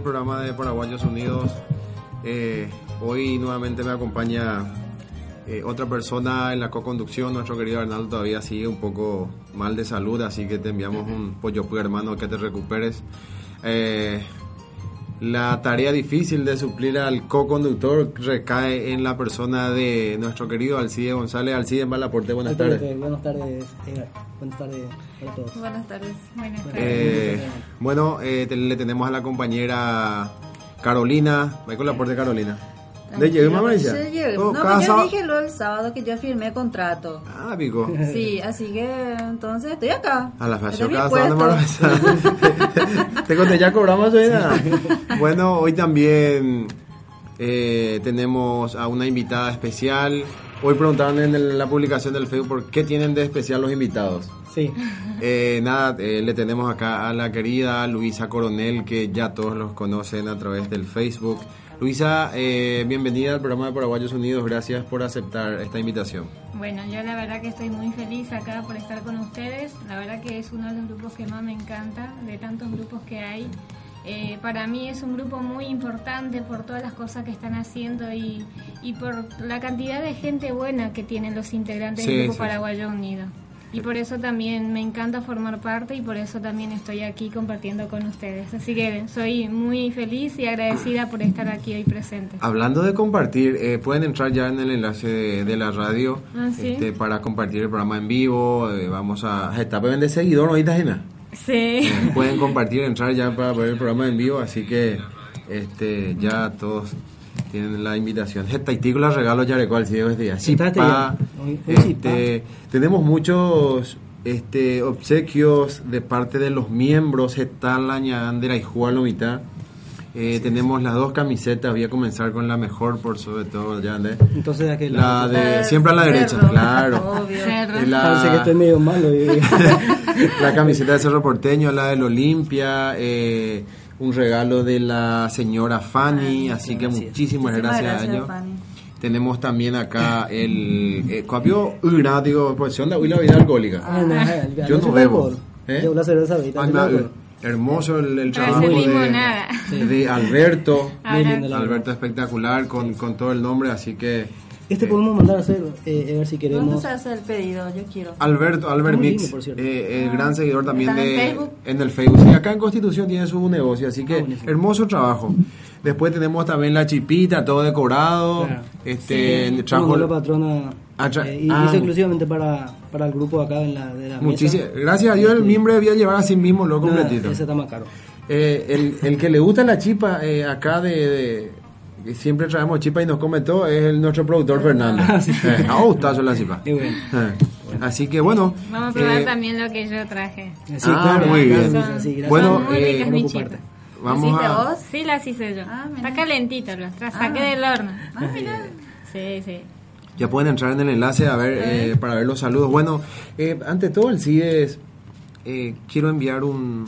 al programa de Paraguayos Unidos. Eh, hoy nuevamente me acompaña eh, otra persona en la co-conducción. Nuestro querido Arnaldo todavía sigue un poco mal de salud, así que te enviamos un pollo pui, hermano, que te recuperes. Eh, la tarea difícil de suplir al co-conductor recae en la persona de nuestro querido Alcide González. Alcide Malaporte, buenas tardes. Buenas tardes, eh, buenas tardes para todos. Buenas tardes. Buenas tardes. Eh, bueno, eh, te- le tenemos a la compañera Carolina. Michael Laporte, Carolina. ¿De llegué, mamá? Sí, llegué. No, cada pues yo sábado- dije luego el sábado que yo firmé contrato. Ah, pico. Sí, así que entonces estoy acá. A la fashion cada sábado Te conté, ya cobramos hoy. ¿no? Bueno, hoy también eh, tenemos a una invitada especial. Hoy preguntaron en el- la publicación del Facebook por qué tienen de especial los invitados. Sí, Eh, nada, eh, le tenemos acá a la querida Luisa Coronel, que ya todos los conocen a través del Facebook. Luisa, eh, bienvenida al programa de Paraguayos Unidos. Gracias por aceptar esta invitación. Bueno, yo la verdad que estoy muy feliz acá por estar con ustedes. La verdad que es uno de los grupos que más me encanta, de tantos grupos que hay. Eh, para mí es un grupo muy importante por todas las cosas que están haciendo y, y por la cantidad de gente buena que tienen los integrantes Sí, del Grupo sí. Paraguayo Unido. Y por eso también me encanta formar parte y por eso también estoy aquí compartiendo con ustedes. Así que soy muy feliz y agradecida por estar aquí hoy presente. Hablando de compartir, eh, pueden entrar ya en el enlace de, de la radio Ah, ¿sí? este, para compartir el programa en vivo. eh, vamos a... Está de seguidor, ¿no? ¿Oíste, Gina? Sí. Eh, pueden compartir, entrar ya para ver el programa en vivo, así que este ya todos tienen la invitación. Hetaitícola regalo ya recual si este día. Sí, sí, este, tenemos muchos este obsequios de parte de los miembros Hetal Añandera y Juan Lomita. Eh, tenemos las dos camisetas, voy a comenzar con la mejor por sobre todo ya de entonces de aquel la lado. de siempre a la derecha, Cerro, claro. obvio. Eh, la- Parece que estoy medio malo. la camiseta de Cerro Porteño, la del Olimpia, eh, un regalo de la señora Fanny, así que muchísimas gracias, gracias, año. Fanny. Tenemos también acá el eh, copio una, digo, pues onda, hoy la vida alcohólica. Ah, no, el- Yo no bebo, ¿eh? La cerveza. Ay, hermoso el, el trabajo de, de Alberto. Alberto espectacular con, con todo el nombre, así que Este podemos mandar a hacer, eh, a ver si ¿Dónde queremos. se hace el pedido? Yo quiero. Alberto, Albert Muy Mix, lindo, por cierto. eh, el gran seguidor también ¿Está en de Facebook? en el Facebook. Sí, acá en Constitución tiene su negocio, así que Ah, hermoso trabajo. Después tenemos también la chipita, todo decorado. Claro. Este Como trajo la patrona. Ah, eh, y ah. hizo exclusivamente para, para el grupo acá en la, de la muchísimas. mesa. Gracias a Dios el Este, miembro debía llevar a sí mismo lo completito. ese está más caro. Eh, el, el que le gusta la chipa eh, acá de, de- siempre traemos chipa y nos come todo es el, nuestro productor Fernando. Ah, sí. Eh, a gustazo la chipa. Bueno. Eh, Así que bueno. Vamos a probar eh, también lo que yo traje. Sí, Ah, claro, muy bien. sí, gracias. Bueno, Son muy eh, ricas chipas. Vamos ¿Hiciste a, vos? Sí, las hice yo. Ah. Está calentito, las tra- saqué Ah. del horno. Ah, mira. Sí, sí. Ya pueden entrar en el enlace a ver eh, para ver los saludos. Bueno, eh, ante todo el CIDES, eh, quiero enviar un,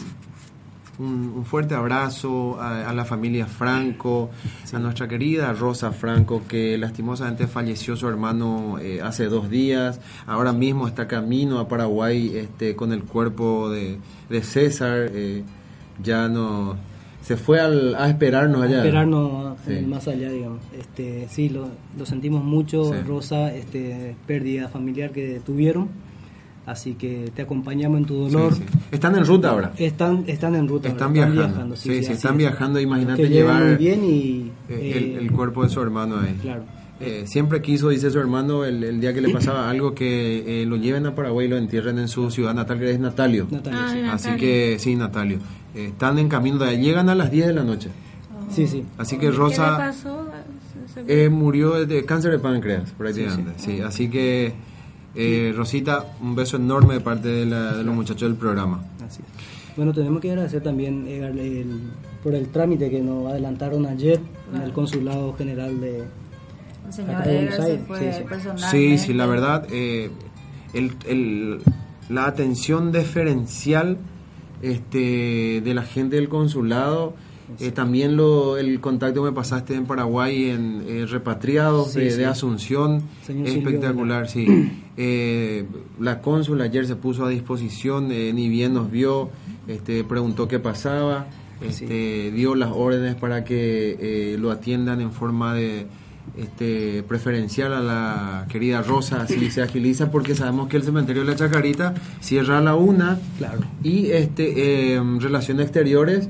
un, un fuerte abrazo a, a la familia Franco, a nuestra querida Rosa Franco, que lastimosamente falleció su hermano eh, hace dos días. Ahora mismo está camino a Paraguay este, con el cuerpo de, de César. eh, ya no. Se fue al- a esperarnos allá. esperarnos Sí. eh, más allá, digamos. Este, sí, lo, lo sentimos mucho, Sí. Rosa, este, pérdida familiar que tuvieron. Así que te acompañamos en tu dolor. Sí, sí. Están en ruta ahora. Están, están en ruta. Están ahora, viajando. Sí, sí, están es. viajando. Imagínate llevar muy bien y... eh, el, eh, el cuerpo de su hermano ahí. Claro. Eh, siempre quiso, dice su hermano, el, el día que le pasaba algo, que eh, lo lleven a Paraguay y lo entierren en su ciudad natal, que es Natalio. Natalia, Ah, Así Natalio. que, sí, Natalio. Eh, están en camino de allá. Llegan a las 10 de la noche. Sí, sí. Así que ¿Qué le Rosa pasó? Se- eh, murió de cáncer de páncreas, prácticamente. Sí, así que, eh, Rosita, un beso enorme de parte de, la- de los muchachos del programa. Así es. Bueno, tenemos que agradecer también el- por el trámite que nos adelantaron ayer en el Consulado General de... El señor Edgar se fue sí, sí. Sí, sí, la verdad, eh, el, el- la atención diferencial este, de la gente del consulado, eh, también lo, el contacto que me pasaste en Paraguay en eh, repatriados Sí, de, sí. de Asunción, Señor es Silvio espectacular, sí. Eh, la cónsul ayer se puso a disposición, eh, ni bien nos vio, este, preguntó qué pasaba, este, dio las órdenes para que eh, lo atiendan en forma de este, preferencial a la querida Rosa, así se agiliza porque sabemos que el cementerio de la Chacarita cierra a la una Claro. y este eh, Relaciones Exteriores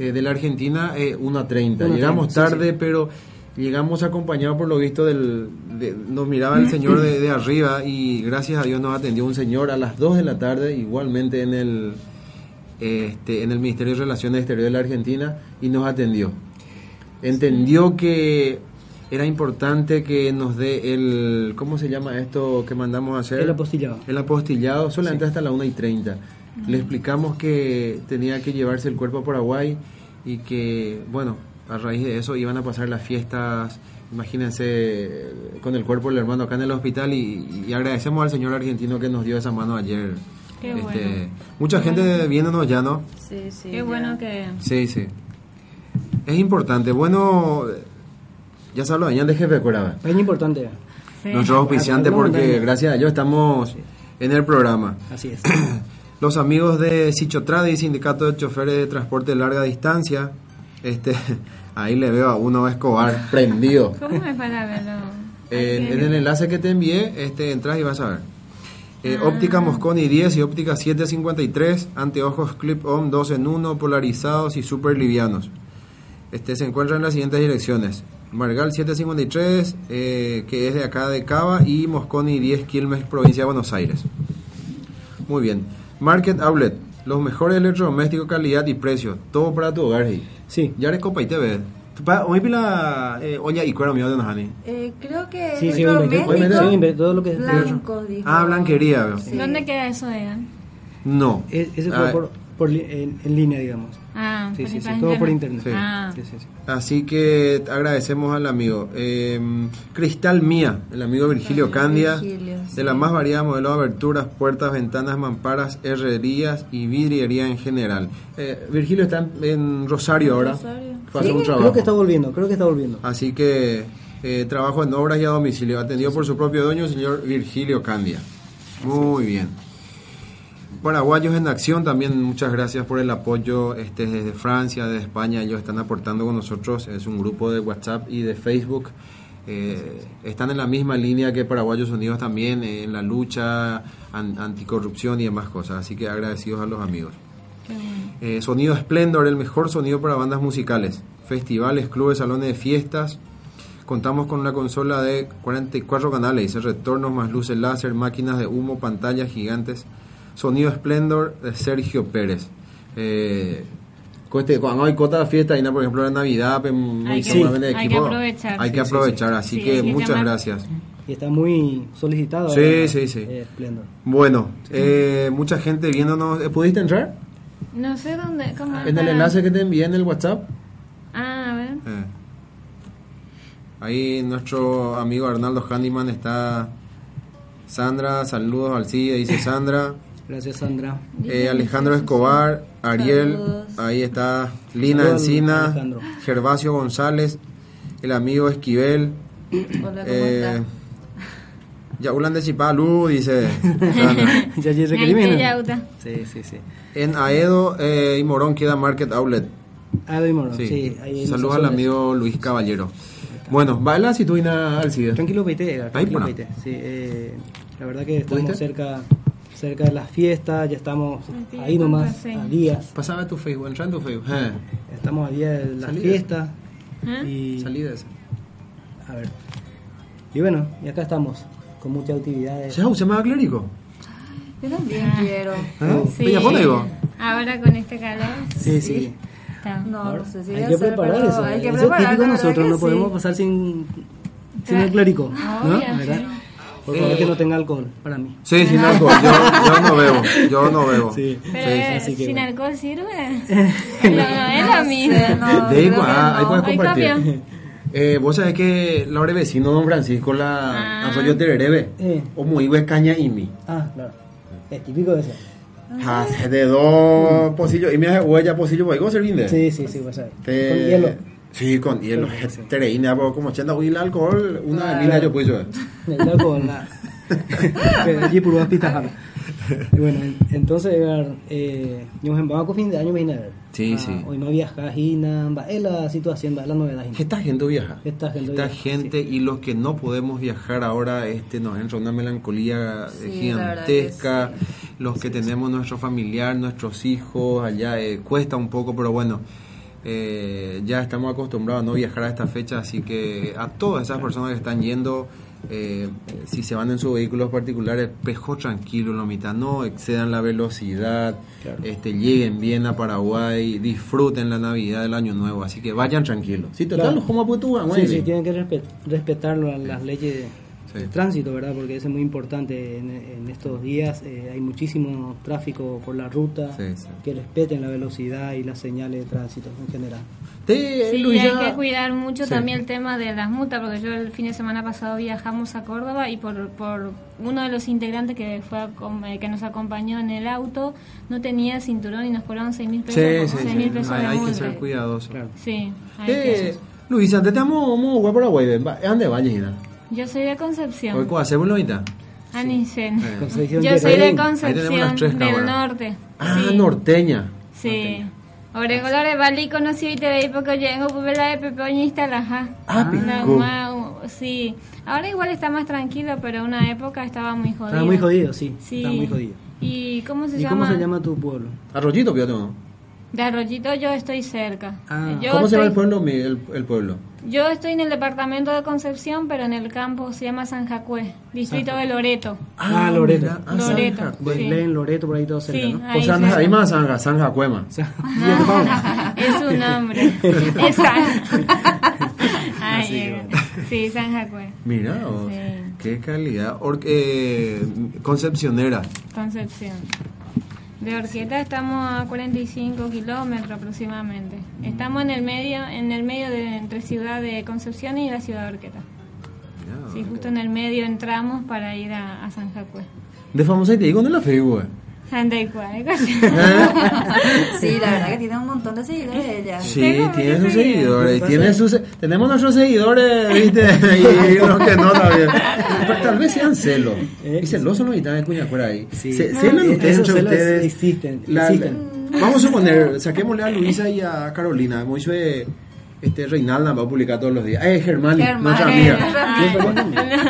eh, de la Argentina eh, 1.30. 1:30, Llegamos sí, tarde, pero llegamos acompañados por lo visto del... de- nos miraba el señor de, de arriba y gracias a Dios nos atendió un señor a las 2 de la tarde, igualmente en el, este, en el Ministerio de Relaciones Exteriores de la Argentina y nos atendió. Entendió que era importante que nos dé el... ¿Cómo se llama esto que mandamos a hacer? El apostillado. El apostillado solamente hasta la 1 y 30. Le explicamos que tenía que llevarse el cuerpo a Paraguay y que, bueno, a raíz de eso iban a pasar las fiestas, imagínense, con el cuerpo del hermano acá en el hospital y, y agradecemos al señor argentino que nos dio esa mano ayer. Qué Este, bueno. Mucha gente viéndonos ya, ¿no? Sí, sí. Qué ya. bueno que... Sí, sí. Es importante. Bueno, ya se habló de de jefe, ¿verdad? Es importante. Sí. Nuestro auspiciante Ah, porque bueno. gracias a ellos estamos en el programa. Así es. Los amigos de Sichotrade, Sindicato de Choferes de Transporte de Larga Distancia, este, ahí le veo a uno Escobar prendido. ¿Cómo es para verlo? Eh, en el enlace que te envié, este, entras y vas a ver. Eh, Ah. Óptica Mosconi 10 y óptica 753, anteojos clip-on 2 en 1, polarizados y super livianos. Este, se encuentran en las siguientes direcciones. Margal 753, eh, que es de acá de Cava, y Mosconi 10, Quilmes, provincia de Buenos Aires. Muy bien. Market Outlet, los mejores electrodomésticos, calidad y precio. Todo para tu hogar. hey. Sí. Ya eres copa y te ves. Hoy pila, eh, oye, y cuero mío de Nahani. Eh, creo que Sí, sí, sí, todo lo que es blancos, dijo. Ah, blanquería. Sí. ¿Dónde queda eso, Egan? No. Es- Ese Ah, fue por, por li- en, en línea, digamos. Ah, Sí, por sí, sí, internet. todo por internet. Sí. Ah, Sí, sí, sí. Así que agradecemos al amigo. Eh, Cristal Mía, el amigo Virgilio Ah, Candia, Virgilio, sí. de la más variada modelos de aberturas, puertas, ventanas, mamparas, herrerías y vidriería en general. Eh, Virgilio está en, en Rosario ahora. Rosario. Fue Sí, un trabajo. Creo que está volviendo, creo que está volviendo. Así que eh, trabajo en obras y a domicilio, atendido por su propio dueño, el señor Virgilio Candia. Muy bien. Paraguayos en Acción, también muchas gracias por el apoyo este, desde Francia, desde España, ellos están aportando con nosotros, es un grupo de WhatsApp y de Facebook, eh, están en la misma línea que Paraguayos Unidos también, eh, en la lucha an- anticorrupción y demás cosas, así que agradecidos a los amigos. Eh, sonido Splendor, el mejor sonido para bandas musicales. Festivales, clubes, salones de fiestas. Contamos con una consola de 44 canales, retornos más luces láser, máquinas de humo, pantallas gigantes. Sonido Splendor de Sergio Pérez. Eh, coste- cuando hay cota de fiesta, y por ejemplo la Navidad, pues, Hay que- seguramente hay que aprovechar. Hay que Sí, sí, aprovechar, así Sí, que muchas llamar. gracias. Y está muy solicitado. Sí, sí, sí. eh, Splendor. Bueno, eh, mucha gente viéndonos. Eh, ¿Pudiste entrar? No sé dónde, cómo En el enlace que te envié en el WhatsApp. Ah, a ver. Eh. Ahí nuestro amigo Arnaldo Handyman está. Sandra, saludos al CIE, dice Sandra. Gracias, Sandra. Eh, Alejandro Escobar, Ariel, Saludos. ahí está Lina Saludos, Encina, Alejandro. Gervasio González, el amigo Esquivel, Hola, ¿cómo eh, está? Yaulan de Chipalú, dice ya. Sí, sí, sí. En Aedo eh, y Morón queda Market Outlet. Ah, de Morón, Sí. sí. ahí Saludos al amigo Luis Caballero. Bueno, baila si tú y nada al CIDE. Tranquilo, Ahí, tranquilo. Sí, eh, la verdad que estamos cerca cerca de las fiestas, ya estamos Sí, ahí nomás, sí. a días. Pasaba tu Facebook, entra en tu Facebook. Eh, Estamos a días de las Salí de- fiestas. ¿Ah? Y, salí de esa. a ver. Y bueno, y acá estamos, con muchas actividades. ¿Se se llama clérigo? Yo también quiero. ¿Eh? Sí. Ahora con este calor. Sí, sí. está. No, no sé si hay que hacer, preparar pero eso. Hay que eso es preparar, típico verdad nosotros, no podemos sí. pasar sin, sin Claro. el clérigo. ¿no? Sí. Por favor, Eh. que no tenga alcohol para mí. Sí, sin alcohol. Yo, yo no bebo. Yo no bebo. Sí. Pero Sí, eh, así que sin bueno. alcohol sirve. no, no, es sé, no, De igual, ah, ahí puedes compartir. Eh, Vos sabés que Laura vecino Don Francisco la Ah. arroyo tererebe Eh. o muy caña imi. Ah, claro. Es típico de eso. Ah, de dos pocillos y me hace huella pocillo ¿cómo se rinde? Sí, sí, sí, vas a ver. Te- Con hielo. Sí, con hielo. Tereína, como 80 huil alcohol, una Claro. mina yo pues yo. El alcohol, nada. Pero allí por pista. Y bueno, en- entonces, eh, nos vamos a fin de año, viene a ver. Sí, Ah, sí. Hoy no viaja, Gina, va, es la situación, va, es la novedad. Gina. Esta gente viaja. Esta gente Esta viaja, gente y los que no podemos viajar ahora este nos entra una melancolía eh, gigantesca. Los que tenemos nuestro familiar, nuestros hijos allá eh, cuesta un poco, pero bueno. Eh, ya estamos acostumbrados a no viajar a esta fecha, así que a todas esas personas que están yendo, eh, si se van en sus vehículos particulares, pejo tranquilo en la mitad, no excedan la velocidad, Claro. este, lleguen bien a Paraguay, disfruten la Navidad del Año Nuevo, así que vayan tranquilos. Sí, total, Claro. ¿cómo Sí, sí, tienen que respe- respetar la- las leyes de, Sí. de tránsito, ¿verdad? Porque eso es muy importante en, en estos días. eh, hay muchísimo tráfico por la ruta. Sí, sí. Que respeten la velocidad y las señales de tránsito en general. Sí, Luisa- hay que cuidar mucho Sí. también el tema de las multas, porque yo el fin de semana pasado viajamos a Córdoba y por, por uno de los integrantes que fue a eh, que nos acompañó en el auto no tenía cinturón y nos cobraron 6 mil pesos, Sí, por- sí, seis sí. mil pesos Hay, de hay que ser cuidadoso. Claro. Sí, hay Eh, que- Luisa, te estamos vamos a Paraguay, ven, va, ¿es dónde vayas, Gina? Yo soy de Hoy Concepción, ¿cómo hacemos ahorita? Anicen. Concepción Yo de soy de Concepción del cámaras. norte. Ah, sí. norteña. Sí. Oregolore Bali conocí y te veí porque llego por la de Pepeñista la ja. Ah, La pico. ma- sí. Ahora igual está más tranquilo, pero una época estaba muy jodido. Estaba muy jodido, sí. Sí. Estaba muy jodido. ¿Y cómo se ¿Y llama? cómo se llama tu pueblo? Arroyito, fíjate, ¿no? De Arroyito yo estoy cerca. Ah. yo ¿Cómo se llama el pueblo? el pueblo. Yo estoy en el departamento de Concepción, pero en el campo se llama San Jacué, distrito de Loreto. Ah, Loreto. ah, Loreto. Sanja. Pues Sí. leen Loreto por ahí todo cerca, Sí, ¿no? ahí O sea, ahí más. O sea, ya te vamos. es su nombre. Es San. Ay, eh, sí, San Jacué. Mira, oh, Sí. qué calidad. Or- eh, concepcionera. Concepción. De Orquieta estamos a 45 kilómetros aproximadamente. Mm. Estamos en el medio, en el medio de entre ciudad de Concepción y la ciudad de Orqueta. Ah, sí, justo en el medio entramos para ir a, San Jacué. De famosa y te digo, ¿dónde la figura? 34. sí, la verdad que tiene un montón de seguidores ella. Sí, tiene sus seguidores. Tiene sus, tenemos nuestros seguidores, ¿viste? Y los que no también. Pero tal vez sean celos. Y celosos los gitanos de Cuñacuera ahí. Sí. Se, ustedes entre ustedes. Existen, vamos a suponer, saquémosle a Luisa y a Carolina. Moisés este Reinalda va a publicar todos los días. Eh, Germán, nuestra eh, amiga.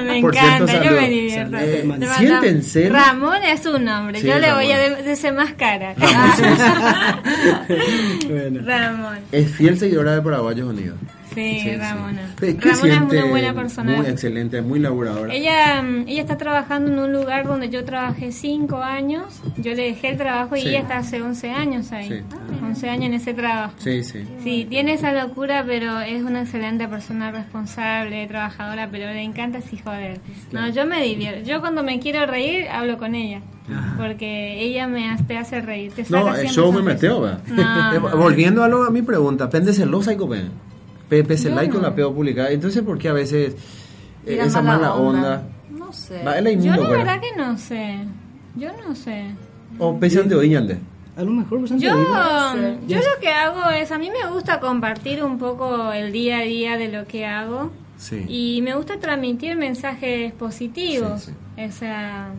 Me Por cierto, encanta, yo saludos. me divierto. Mando- Siéntense. Ramón es su nombre, Sí, yo le Ramón. voy a de- desenmascarar. Bueno. Ramón. Es fiel seguidora de Paraguayos Unidos. Sí, Sí, sí. Ramona. ¿Qué Ramona es una buena persona. Muy excelente, muy laboradora. Ella, mm, ella está trabajando en un lugar donde yo trabajé 5 años. Yo le dejé el trabajo y Sí. ella está hace 11 años ahí. Sí. 11 años en ese trabajo. Sí, sí. Sí, tiene esa locura, pero es una excelente persona responsable, trabajadora, pero le encanta así joder. No, yo me divierto. Yo cuando me quiero reír, hablo con ella. Porque ella me hace, te hace reír. Te No, el show me meteo, ¿verdad? No. Eh, Volviendo a, lo, a mi pregunta, ¿pende celosa y copé? Pepe se Yo like con no. la peo publicada. Entonces, ¿por qué a veces eh, esa mala onda? No sé. Va, Yo la ¿verdad? que no sé. Yo no sé. ¿O pesan de oíñale? A lo mejor pues, Yo, yo lo que hago es, a mí me gusta compartir un poco el día a día de lo que hago. Sí. Y me gusta transmitir mensajes positivos. Sí, O sea,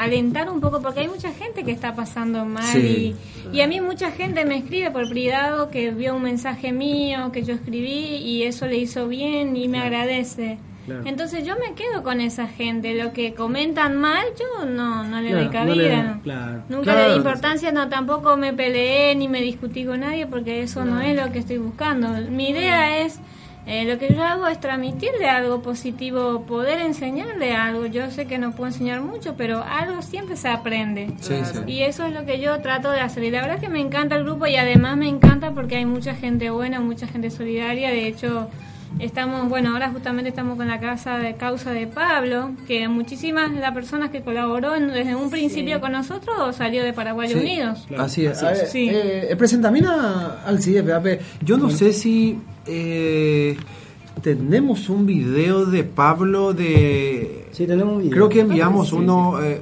alentar un poco, porque hay mucha gente que está pasando mal. Sí. Y, y a mí mucha gente me escribe por privado que vio un mensaje mío que yo escribí y eso le hizo bien y me agradece. Claro. Entonces yo me quedo con esa gente. Lo que comentan mal, yo no, no le doy Claro, no le cabida. da- claro. Nunca Claro. le di importancia, no, tampoco me peleé ni me discutí con nadie porque eso no es lo que estoy buscando. Mi idea es, eh, lo que yo hago es transmitirle algo positivo, poder enseñarle algo. Yo sé que no puedo enseñar mucho, pero algo siempre se aprende. Sí, sí. Y eso es lo que yo trato de hacer. Y la verdad es que me encanta el grupo y además me encanta porque hay mucha gente buena, mucha gente solidaria. De hecho, estamos, bueno, ahora justamente estamos con la casa de causa de Pablo, que muchísimas de las personas que colaboró en- desde un principio con nosotros salió de Paraguay Sí, Unidos. Claro, Así es. así A es. Sí. eh, eh, presentamina al CIE, Pepe. Yo no sé si eh, tenemos un video de Pablo de... Sí, tenemos un video. Creo que enviamos Sí, uno, eh,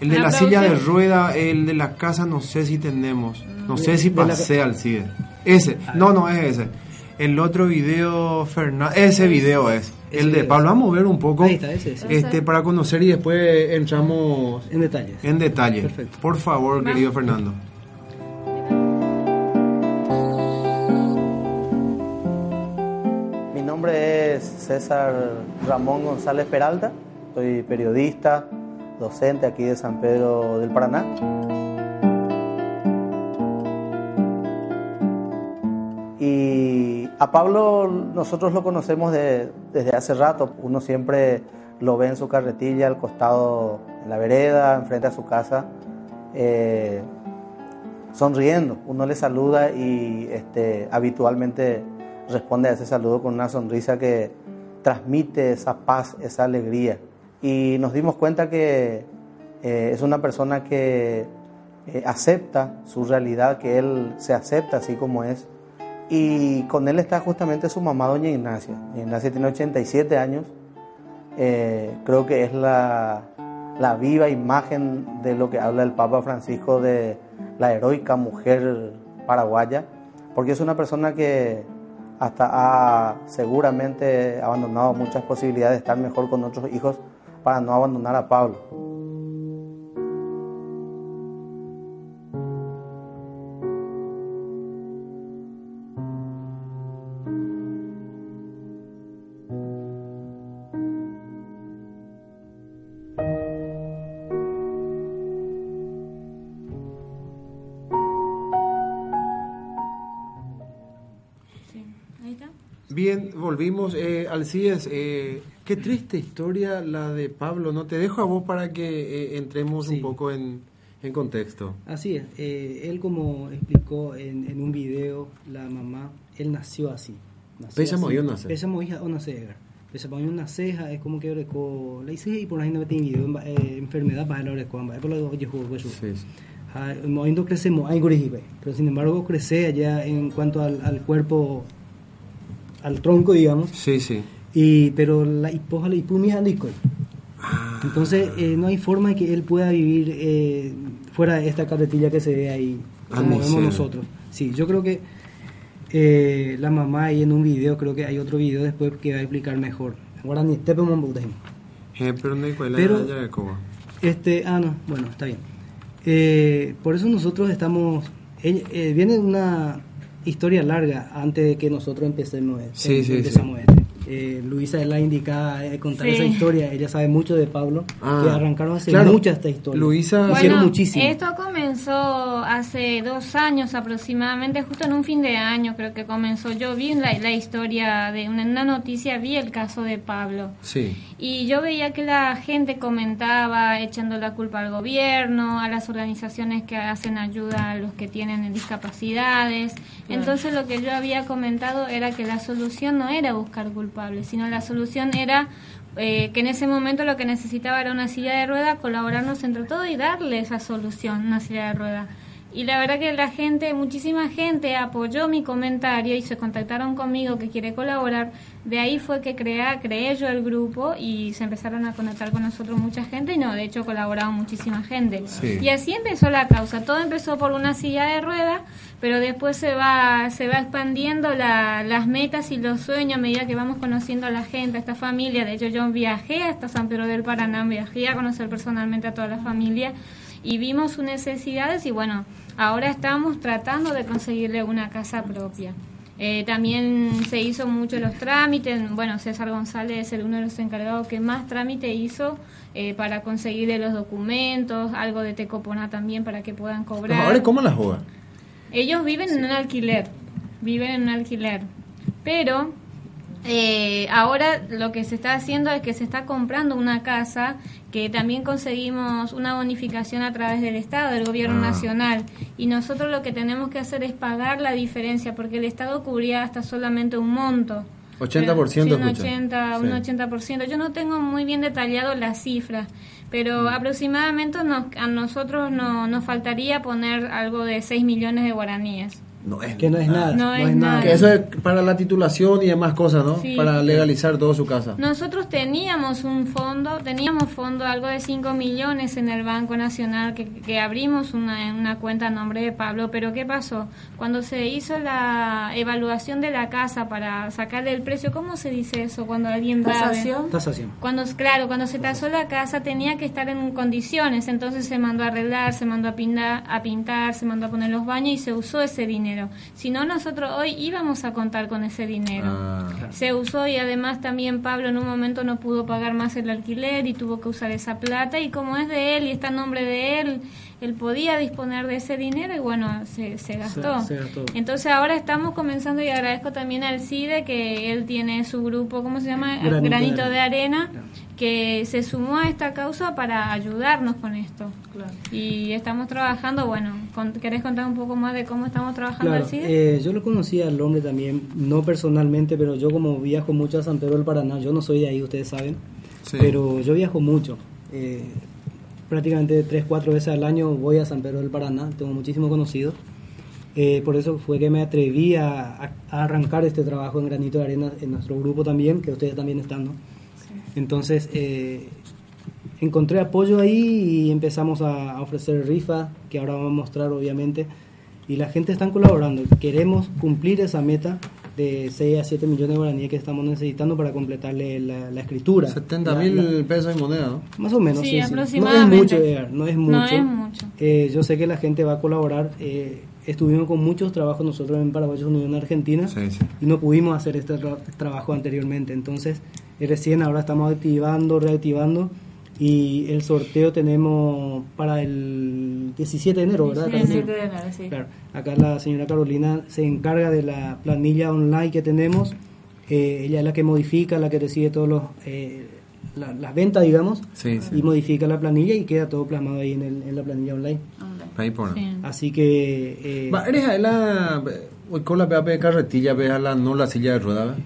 el de Ah, la pero silla de rueda, el de la casa, no sé si tenemos. No sé si la- pasé al CIE. Ese, no, no es ese. El otro video, Fernan- ese video es. Ese El de video. Pablo, vamos a ver un poco. Ahí está, ese, ese. Este, para conocer y después entramos En detalles. en detalle. Perfecto. Por favor, querido Fernando. Mi nombre es César Ramón González Peralta, soy periodista, docente aquí de San Pedro del Paraná. A Pablo nosotros lo conocemos de- desde hace rato, uno siempre lo ve en su carretilla al costado, en la vereda, enfrente a su casa. eh, sonriendo. Uno le saluda y este, habitualmente responde a ese saludo con una sonrisa que transmite esa paz, esa alegría. Y nos dimos cuenta que eh, es una persona que eh, acepta su realidad, que él se acepta así como es. Y con él está justamente su mamá, doña Ignacia. Ignacia tiene 87 años. Eh, creo que es la, la viva imagen de lo que habla el Papa Francisco de la heroica mujer paraguaya, porque es una persona que hasta ha seguramente abandonado muchas posibilidades de estar mejor con otros hijos para no abandonar a Pablo. Eh, al CIES. Eh, qué triste historia la de Pablo, ¿no? Te dejo a vos para que eh, entremos un Sí. poco en, en contexto. Así es. eh, él como explicó en, en un video, la mamá, él nació así. Pesa movió nacer. Pesa movió una ceja. Pesa movió una ceja, es como que orecó la hice y por ahí no tiene video, eh, enfermedad para orecó, es por lo que yo juego, pues, Sí, el movimiento crecemos, hay pero sin embargo crece allá en cuanto al, al cuerpo, al tronco, digamos, Sí, sí. y pero la hipoja la hipumia andico. Entonces eh, no hay forma de que él pueda vivir eh, fuera de esta carretilla que se ve ahí, como vemos nosotros. Sí, yo creo que eh, la mamá ahí en un video, creo que hay otro video después que va a explicar mejor. Ahora ni votar. Eh, pero. Este, ah, no, bueno, está bien. Eh, por eso nosotros estamos. eh, viene una historia larga antes de que nosotros empecemos. Sí, sí, empezamos este. Eh, Luisa es la indicada de contar Sí. esa historia. Ella sabe mucho de Pablo, Ah, que arrancaron hace claro. mucho esta historia. Luisa- hicieron Bueno, muchísimo. Esto comenzó hace dos años aproximadamente, justo en un fin de año creo que comenzó. Yo vi la, la historia de una, una noticia, vi el caso de Pablo. Sí. Y yo veía que la gente comentaba echando la culpa al gobierno, a las organizaciones que hacen ayuda a los que tienen discapacidades. Entonces lo que yo había comentado era que la solución no era buscar sino la solución era eh, que en ese momento lo que necesitaba era una silla de rueda, colaborarnos entre todos y darle esa solución, una silla de rueda. Y la verdad que la gente, muchísima gente apoyó mi comentario y se contactaron conmigo que quiere colaborar. De ahí fue que crea, creé yo el grupo y se empezaron a conectar con nosotros mucha gente y no, de hecho colaboraron muchísima gente. Sí. Y así empezó la causa. Todo empezó por una silla de ruedas, pero después se va, se va expandiendo la- las metas y los sueños a medida que vamos conociendo a la gente, a esta familia. De hecho yo viajé hasta San Pedro del Paraná, viajé a conocer personalmente a toda la familia y vimos sus necesidades y bueno, ahora estamos tratando de conseguirle una casa propia. Eh, también se hizo mucho los trámites, bueno, César González es el uno de los encargados que más trámite hizo eh, para conseguirle los documentos, algo de Tecopona también para que puedan cobrar. Ahora, ¿cómo las juega? Ellos viven en un alquiler, viven en un alquiler, pero eh, ahora lo que se está haciendo es que se está comprando una casa que también conseguimos una bonificación a través del Estado, del Gobierno Ah. Nacional, y nosotros lo que tenemos que hacer es pagar la diferencia, porque el Estado cubría hasta solamente un monto. 80% Sí, un escucha. 80, un Sí. 80%. Yo no tengo muy bien detallado las cifras, pero Mm. aproximadamente nos- a nosotros no, nos faltaría poner algo de 6 millones de guaraníes. No es Que no es nada. No es nada. Que eso es para la titulación y demás cosas, ¿no? Sí. Para legalizar toda su casa. Nosotros teníamos un fondo, teníamos fondo algo de 5 millones en el Banco Nacional que, que abrimos una, una cuenta a nombre de Pablo, pero ¿qué pasó? Cuando se hizo la evaluación de la casa para sacarle el precio, ¿cómo se dice eso cuando alguien Tasación. Tasación. Cuando, claro, cuando se tasó la casa tenía que estar en condiciones, entonces se mandó a arreglar, se mandó a pintar, a pintar, se mandó a poner los baños y se usó ese dinero. Si no, nosotros hoy íbamos a contar con ese dinero. Ah. Se usó y además también Pablo en un momento no pudo pagar más el alquiler y tuvo que usar esa plata y como es de él y está a nombre de él, él podía disponer de ese dinero y bueno, se, se gastó. se gastó. Entonces ahora estamos comenzando y agradezco también al CIDE que él tiene su grupo, ¿cómo se llama? Granito de Granito de Arena. Arena, que se sumó a esta causa para ayudarnos con esto. Y estamos trabajando, bueno, con- ¿querés contar un poco más de cómo estamos trabajando Claro, al CIDE? eh, yo lo conocí al hombre también, no personalmente, pero yo como viajo mucho a San Pedro del Paraná, yo no soy de ahí, ustedes saben, Sí. pero yo viajo mucho. eh, prácticamente tres, cuatro veces al año voy a San Pedro del Paraná, tengo muchísimos conocidos. Eh, por eso fue que me atreví a, a- arrancar este trabajo en Granito de Arena en nuestro grupo también, que ustedes también están, ¿no? Entonces, eh, encontré apoyo ahí y empezamos a, a ofrecer rifa, que ahora vamos a mostrar obviamente, y la gente está colaborando. Queremos cumplir esa meta de 6 a 7 millones de guaraníes que estamos necesitando para completarle la, la escritura. 70 La- mil pesos en moneda, ¿no? más o menos, Sí, sí, sí. No es aproximadamente. mucho, Edgar, no es mucho. No es mucho. Eh, yo sé que la gente va a colaborar. eh, estuvimos con muchos trabajos nosotros en Paraguayos Unión Argentina Sí, sí. y no pudimos hacer este tra- trabajo anteriormente. Entonces, eh, recién ahora estamos activando, reactivando y el sorteo tenemos para el 17 de enero, ¿verdad? El Carolina? 7 de enero, sí. Claro, acá la señora Carolina se encarga de la planilla online que tenemos. Eh, ella es la que modifica, la que recibe todos los eh, la- las ventas, digamos, Sí, sí. y modifica la planilla y queda todo plasmado ahí en, el- en la planilla online. Ahí por. Sí. Así que eh, Va, eres a la hoy con la PAP de carretilla, ves a la no la silla de ruedas.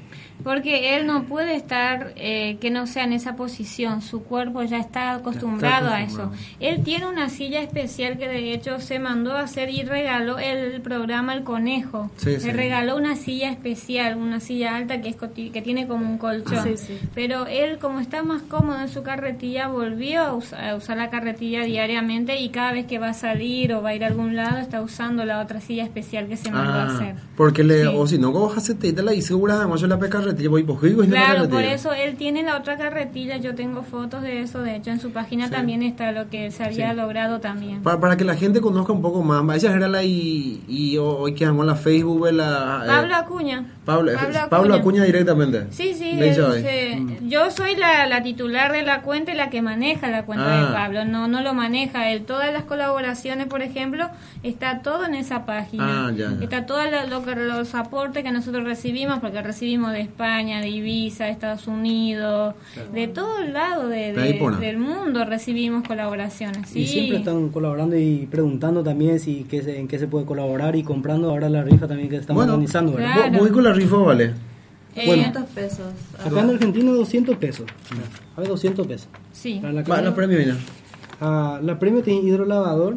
Porque él no puede estar eh, que no sea en esa posición, su cuerpo ya está acostumbrado, Está a eso. Él tiene una silla especial que de hecho se mandó a hacer y regaló el programa El Conejo. Sí, Le sí. regaló una silla especial, una silla alta que es coti- que tiene como un colchón. Sí, sí. Pero él como está más cómodo en su carretilla volvió a, us- a usar la carretilla diariamente y cada vez que va a salir o va a ir a algún lado está usando la otra silla especial que se mandó a Ah, hacer. porque le, Sí. o si no, te la hice segura, además yo la pe carretilla, voy por Claro, por eso él tiene la otra carretilla, yo tengo fotos de eso, de hecho en su página también está lo que se había Sí. logrado también. Para, para que la gente conozca un poco más, ella era la y, y hoy que en la Facebook, la... eh, Pablo Acuña. Pablo, Pablo Acuña. directamente. Sí, sí, se- yo soy la, la titular de la cuenta y la que maneja la cuenta Ah. de Pablo, no no lo maneja él. Todas las colaboraciones, por ejemplo, está todo en esa página. Ah, ya, ya. Está todo lo, lo que los aportes que nosotros recibimos, porque recibimos de España, de Ibiza, de Estados Unidos, de todo el lado de, del mundo recibimos colaboraciones. Sí. y siempre están colaborando y preguntando también si qué se- en qué se puede colaborar y comprando ahora la rifa también que estamos Bueno, organizando. ¿verdad? Claro. Voy con la rifa, vale. Eh, Bueno. 500 pesos. Acá en Argentina 200 pesos. A ver, 200 pesos. Sí. Para la Va, premios, mira. Ah, la premio tiene hidrolavador,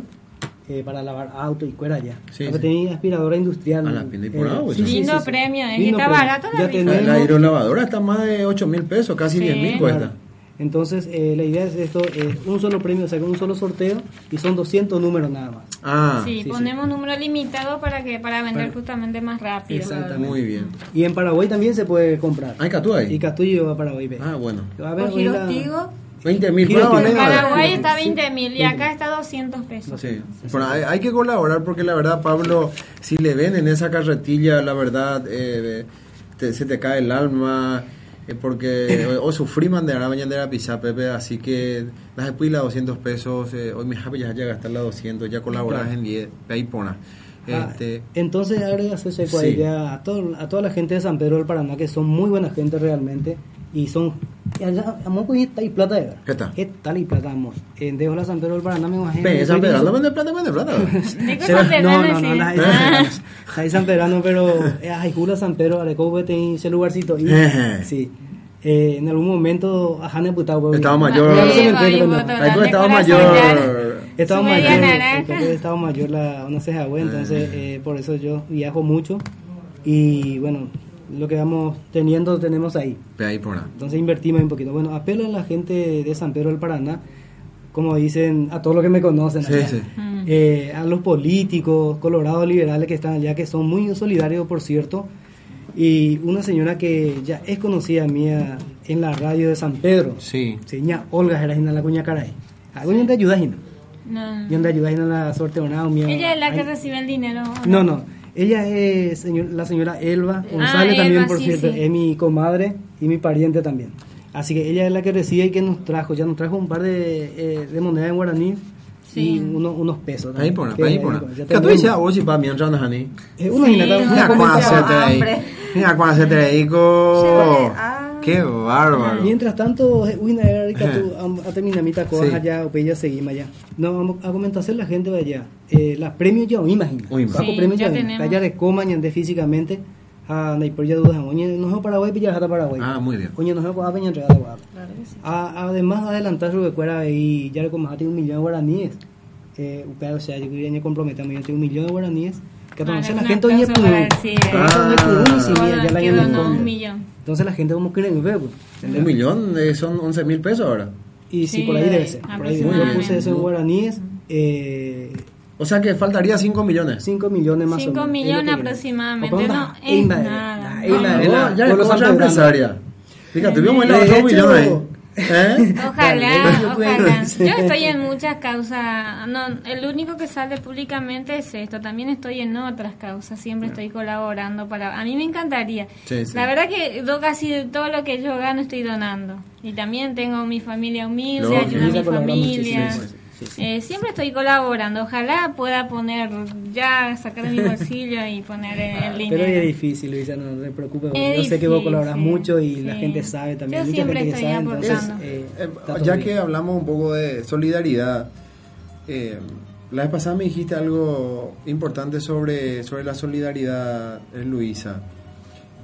eh, para lavar auto y cuera ya. Sí, Acá sí. tenía aspiradora industrial. A la pinta y por agua, sí. Lindo premio, es que Lindo está premio. barato la Ya. La, tenemos- la hidrolavadora está más de 8 mil pesos, casi Sí. 10 mil cuesta. Claro. Entonces, eh, la idea es esto, es un solo premio, o sea, un solo sorteo y son 200 números nada más. Ah, Sí, sí, ponemos número limitado para que para vender Para- justamente más rápido. Exactamente. muy bien. Y en Paraguay también se puede comprar. ¿Hay catú ahí? Y Castillo va a Paraguay. ve. Ah, bueno. A la- Girostigo, 20 mil pesos. En. Paraguay está Sí. 20 mil y acá está 200 pesos. Sí, Bueno, hay, hay que colaborar porque la verdad, Pablo, si le ven en esa carretilla, la verdad, eh, te- se te cae el alma, eh, porque o, o sufrimos de la mañana de la pizza, Pepe, así que las después las 200 pesos, eh, hoy me happy ya a gastar las 200, ya colaboras en 10, ahí pona. Ah, Este, entonces agregas eso Sí. a, todo- a toda la gente de San Pedro del Paraná que son muy buena gente realmente y son y está y plata de verdad ¿Qué tal? está y plata amor en Dejo la San Pedro del Paraná me imagino Pe, San que- Pedro, vende plata, vende plata. Pedro, no, no, no, la- la- ahí San Pedrano, pero eh, ay, Jula San Pedro, Areco, vete en ese lugarcito. Y, sí. Eh, en algún momento, ajá, ne putado, pues, Estaba mayor. No no. Estaba mayor. Estaba mayor, eh, estaba mayor la una ceja güey, entonces eh, por eso yo viajo mucho y bueno, lo que vamos teniendo tenemos ahí. Ahí pona. Entonces invertimos un poquito. Bueno, apelo a la gente de San Pedro del Paraná, como dicen a todos los que me conocen, Sí, allá. sí. Mm. Eh, a los políticos, colorados liberales que están allá, que son muy solidarios, por cierto. Y una señora que ya es conocida mía en la radio de San Pedro, Sí. seña Olga Gerajina la cuña caray. ¿Alguien te ayuda, Gina? No. ¿Y te ayuda en la suerte o nada? Ella es la que Ay, recibe el dinero. ¿o no, no. Ella es señor- la señora Elba González Ah, también, Elba, por sí, cierto. sí. Es mi comadre y mi pariente también. Así que ella es la que recibe y que nos trajo. Ya nos trajo un par de, eh, de monedas en guaraní Sí. y uno- unos pesos. Ahí también. pona, Que, ahí tú tenemos. dices, oye, pa, mi andrana, Hani. Eh, uno Sí, y nada, una Mira una cuán comida. hacerte ahí. Mira cuán hacerte ahí, co. Chévere, ah. Qué bárbaro. Mientras tanto, uy, na era que tú am- a terminar mi taco Sí. allá o ya seguimos allá. No, vamos a comentar a la gente de allá. Eh, las premios ya, imagino. Uy, Bajo Sí, premios ya ya, tenemos. allá de coman y físicamente. A Naipor ya dudas, oye, no es Paraguay, pillar hasta Paraguay. Ah, muy bien. Oye, no es para peña entregada. A- Además, adelantar su recuerda y ya le comate un millón de guaraníes. Eh, o sea, yo quería comprometerme, yo tengo un millón de guaraníes. Que Para la gente para- sí, Ah. ya la un millón. Entonces la gente como quiere ver, pues. Un millón eh, son 11 mil pesos ahora. Y sí, Sí, por ahí debe ser. Por ahí. Yo puse eso en guaraníes. Eh, O sea que faltaría 5 millones. 5 millones más o Cinco menos. millones es lo que aproximadamente, no es nada. la- Ah, la- ya es cosa empresaria. Fíjate, vimos el De lado 2 hecho- millones. ¿Eh? Ojalá, Dale, yo puedo- ojalá. Yo estoy en muchas causas. No, el único que sale públicamente es esto. También estoy en otras causas. Siempre estoy colaborando para. A mí me encantaría. Sí, sí. La verdad que do casi todo lo que yo gano estoy donando. Y también tengo mi familia humilde, ayudo a mi familia. muchísimo, sí, sí. Eh, siempre estoy colaborando. Ojalá pueda poner ya sacar de mi bolsillo y poner el dinero. Pero es difícil, Luisa, no te preocupes. Es Yo sé que vos difícil, colaborás mucho y la gente sabe también. Yo mucha siempre gente que estoy sabe, entonces, aportando. eh, Eh, ya bien. que hablamos un poco de solidaridad, eh, la vez pasada me dijiste algo importante sobre, sobre la solidaridad, Luisa.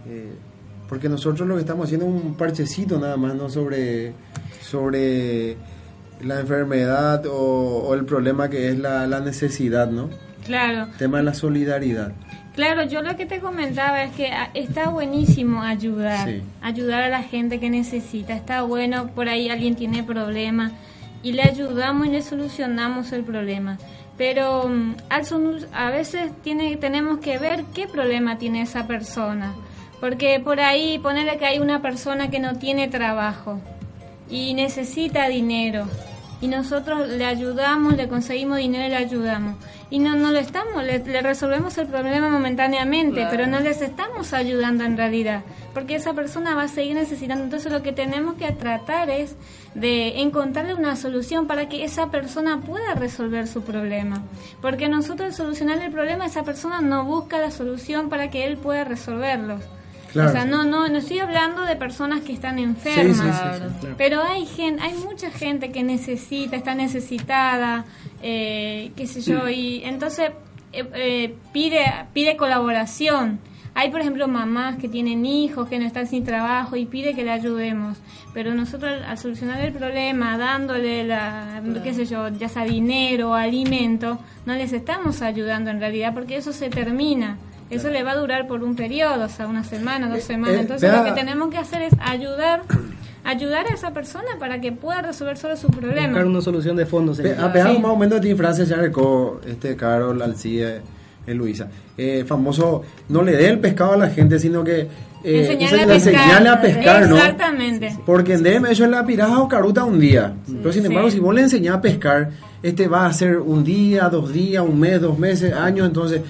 Eh, porque nosotros lo que estamos haciendo es un parchecito nada más, ¿no? Sobre, sobre la enfermedad o, o el problema que es la, la necesidad, ¿no? Claro. El tema de la solidaridad. Claro, yo lo que te comentaba es que ah, está buenísimo ayudar, Sí. ayudar a la gente que necesita. Está bueno, por ahí alguien tiene problemas y le ayudamos y le solucionamos el problema. Pero mm, a veces tiene, tenemos que ver qué problema tiene esa persona. Porque por ahí ponerle que hay una persona que no tiene trabajo y necesita dinero y nosotros le ayudamos, le conseguimos dinero y le ayudamos. Y no, no lo estamos, le, le resolvemos el problema momentáneamente, Claro. pero no les estamos ayudando en realidad, porque esa persona va a seguir necesitando. Entonces lo que tenemos que tratar es de encontrarle una solución para que esa persona pueda resolver su problema. Porque nosotros al solucionar el problema, esa persona no busca la solución para que él pueda resolverlos. Claro. O sea, no, no, no estoy hablando de personas que están enfermas. Sí, sí, sí, sí, claro. Pero hay gente, hay mucha gente que necesita, está necesitada, eh, qué sé yo, y entonces eh, eh, pide pide colaboración. Hay, por ejemplo, mamás que tienen hijos que no están sin trabajo y pide que le ayudemos. Pero nosotros al solucionar el problema, dándole la, qué sé yo, ya sea dinero, alimento, no les estamos ayudando en realidad porque eso se termina. Eso le va a durar por un periodo, o sea, una semana, dos Eh, semanas. eh, Entonces lo que tenemos que hacer es ayudar, ayudar a esa persona para que pueda resolver solo su problema. Buscar una solución de fondo. Sería. A pegar Sí. más o menos de frase ya recó este Carol Alcide en Luisa. Eh, famoso, no le dé el pescado a la gente, sino que eh, enseñarle a pescar. enseñarle a pescar, ¿no? Exactamente. Porque en DM eso es la piraja o caruta un día. Pero sin embargo, Sí. si vos le enseñás a pescar, este va a ser un día, dos días, un mes, dos meses, años. Entonces, eh,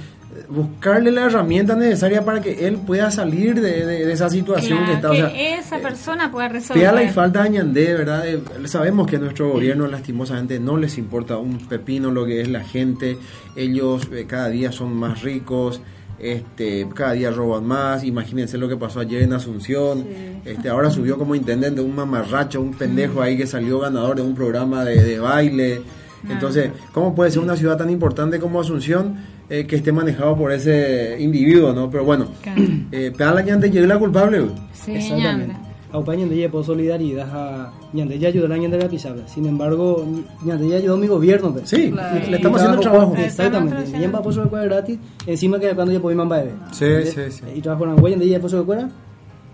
buscarle la herramienta necesaria para que él pueda salir de, de- de esa situación Claro, que está. o que sea, esa persona pueda resolver. Pégala y falta añandé, ¿verdad? Eh, sabemos que a nuestro gobierno lastimosamente no les importa un pepino lo que es la gente. Ellos eh, cada día son más ricos, este, cada día roban más. Imagínense lo que pasó ayer en Asunción. Este, ahora subió como intendente un mamarracho, un pendejo ahí que salió ganador de un programa de, de baile. Entonces, ¿cómo puede ser una ciudad tan importante como Asunción eh, que esté manejado por ese individuo, no? Pero bueno, Claro. eh, pégala ñande, llegue la culpable. güey. Sí, Exactamente. Aupa ñande ya por solidaridad a ñande ya ayudar a ñande la pisada. Sin embargo, ñande ya ayudó a mi gobierno. pues. Sí, Claro. le estamos haciendo el trabajo. Exactamente. Y en papo sobre cuadra gratis, encima que cuando yo podía man bebé. Sí, sí, sí. Y trabajo en Guayan de ella por sobre cuadra.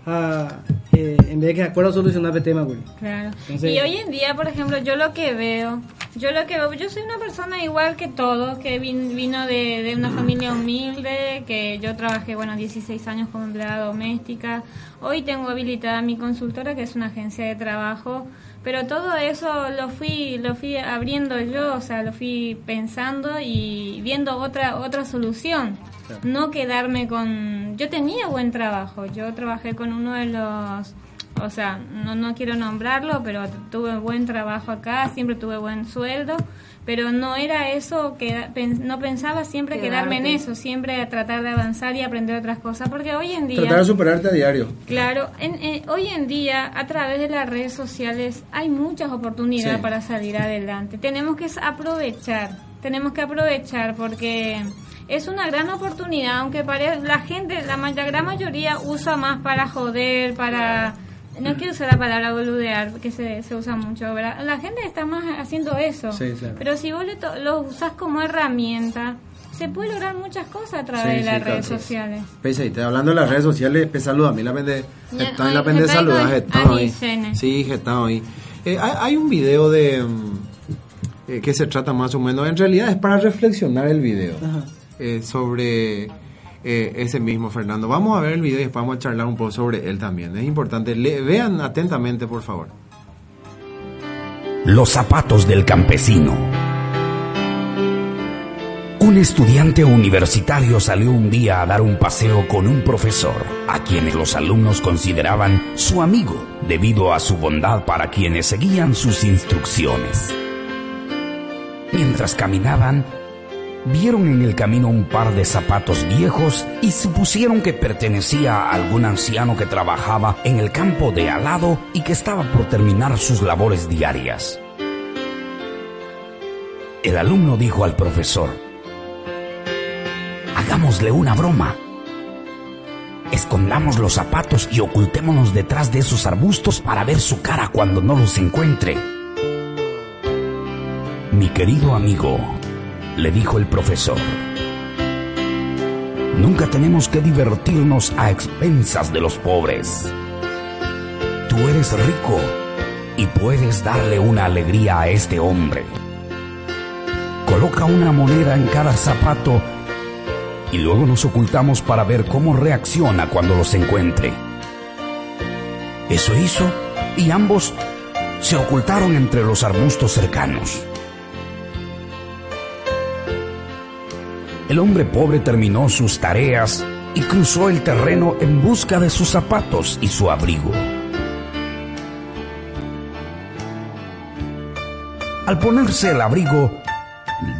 A, eh, en vez de que acuerdo solucionar el tema, güey. Claro. Entonces- y hoy en día, por ejemplo, yo lo que veo, yo lo que veo, yo soy una persona igual que todos, que vin- vino de, de una familia humilde, que yo trabajé, bueno, 16 años como empleada doméstica. Hoy tengo habilitada mi consultora, que es una agencia de trabajo. Pero todo eso lo fui, lo fui abriendo yo, o sea, lo fui pensando y viendo otra, otra solución. No quedarme con... Yo tenía buen trabajo, yo trabajé con uno de los o sea, no, no quiero nombrarlo, pero tuve buen trabajo acá, siempre tuve buen sueldo, pero no era eso, que no pensaba siempre quedarme en eso, siempre tratar de avanzar y aprender otras cosas, porque hoy en día... Tratar de superarte a diario. Claro, en- hoy en día a través de las redes sociales hay muchas oportunidades Sí. para salir adelante. Tenemos que aprovechar, tenemos que aprovechar porque es una gran oportunidad, aunque pare- la gente, la, la gran mayoría usa más para joder, para... No quiero usar la palabra boludear, que se, se usa mucho, ¿verdad? La gente está más haciendo eso. Sí, sí. Pero si vos le to- lo usas como herramienta, se puede lograr muchas cosas a través Sí, de las sí, redes claro. sociales. Pese, y te hablando de las redes sociales, pe saluda a mí la pende, está en la pende ahí, está. Sene. Sí, está ahí. Eh, hay, hay un video de mm, eh, que se trata más o menos, en realidad es para reflexionar el video Ajá. eh, sobre eh, ese mismo Fernando. Vamos a ver el video y después vamos a charlar un poco sobre él también. Es importante, Le- vean atentamente, por favor. Los zapatos del campesino. Un estudiante universitario salió un día a dar un paseo con un profesor, a quienes los alumnos consideraban su amigo, debido a su bondad para quienes seguían sus instrucciones. Mientras caminaban, vieron en el camino un par de zapatos viejos y supusieron que pertenecía a algún anciano que trabajaba en el campo de al lado y que estaba por terminar sus labores diarias. El alumno dijo al profesor, hagámosle una broma. Escondamos los zapatos y ocultémonos detrás de esos arbustos para ver su cara cuando no los encuentre. Mi querido amigo, le dijo el profesor, nunca tenemos que divertirnos a expensas de los pobres. Tú eres rico y puedes darle una alegría a este hombre. Coloca una moneda en cada zapato y luego nos ocultamos para ver cómo reacciona cuando los encuentre. Eso hizo y ambos se ocultaron entre los arbustos cercanos. El hombre pobre terminó sus tareas y cruzó el terreno en busca de sus zapatos y su abrigo. Al ponerse el abrigo,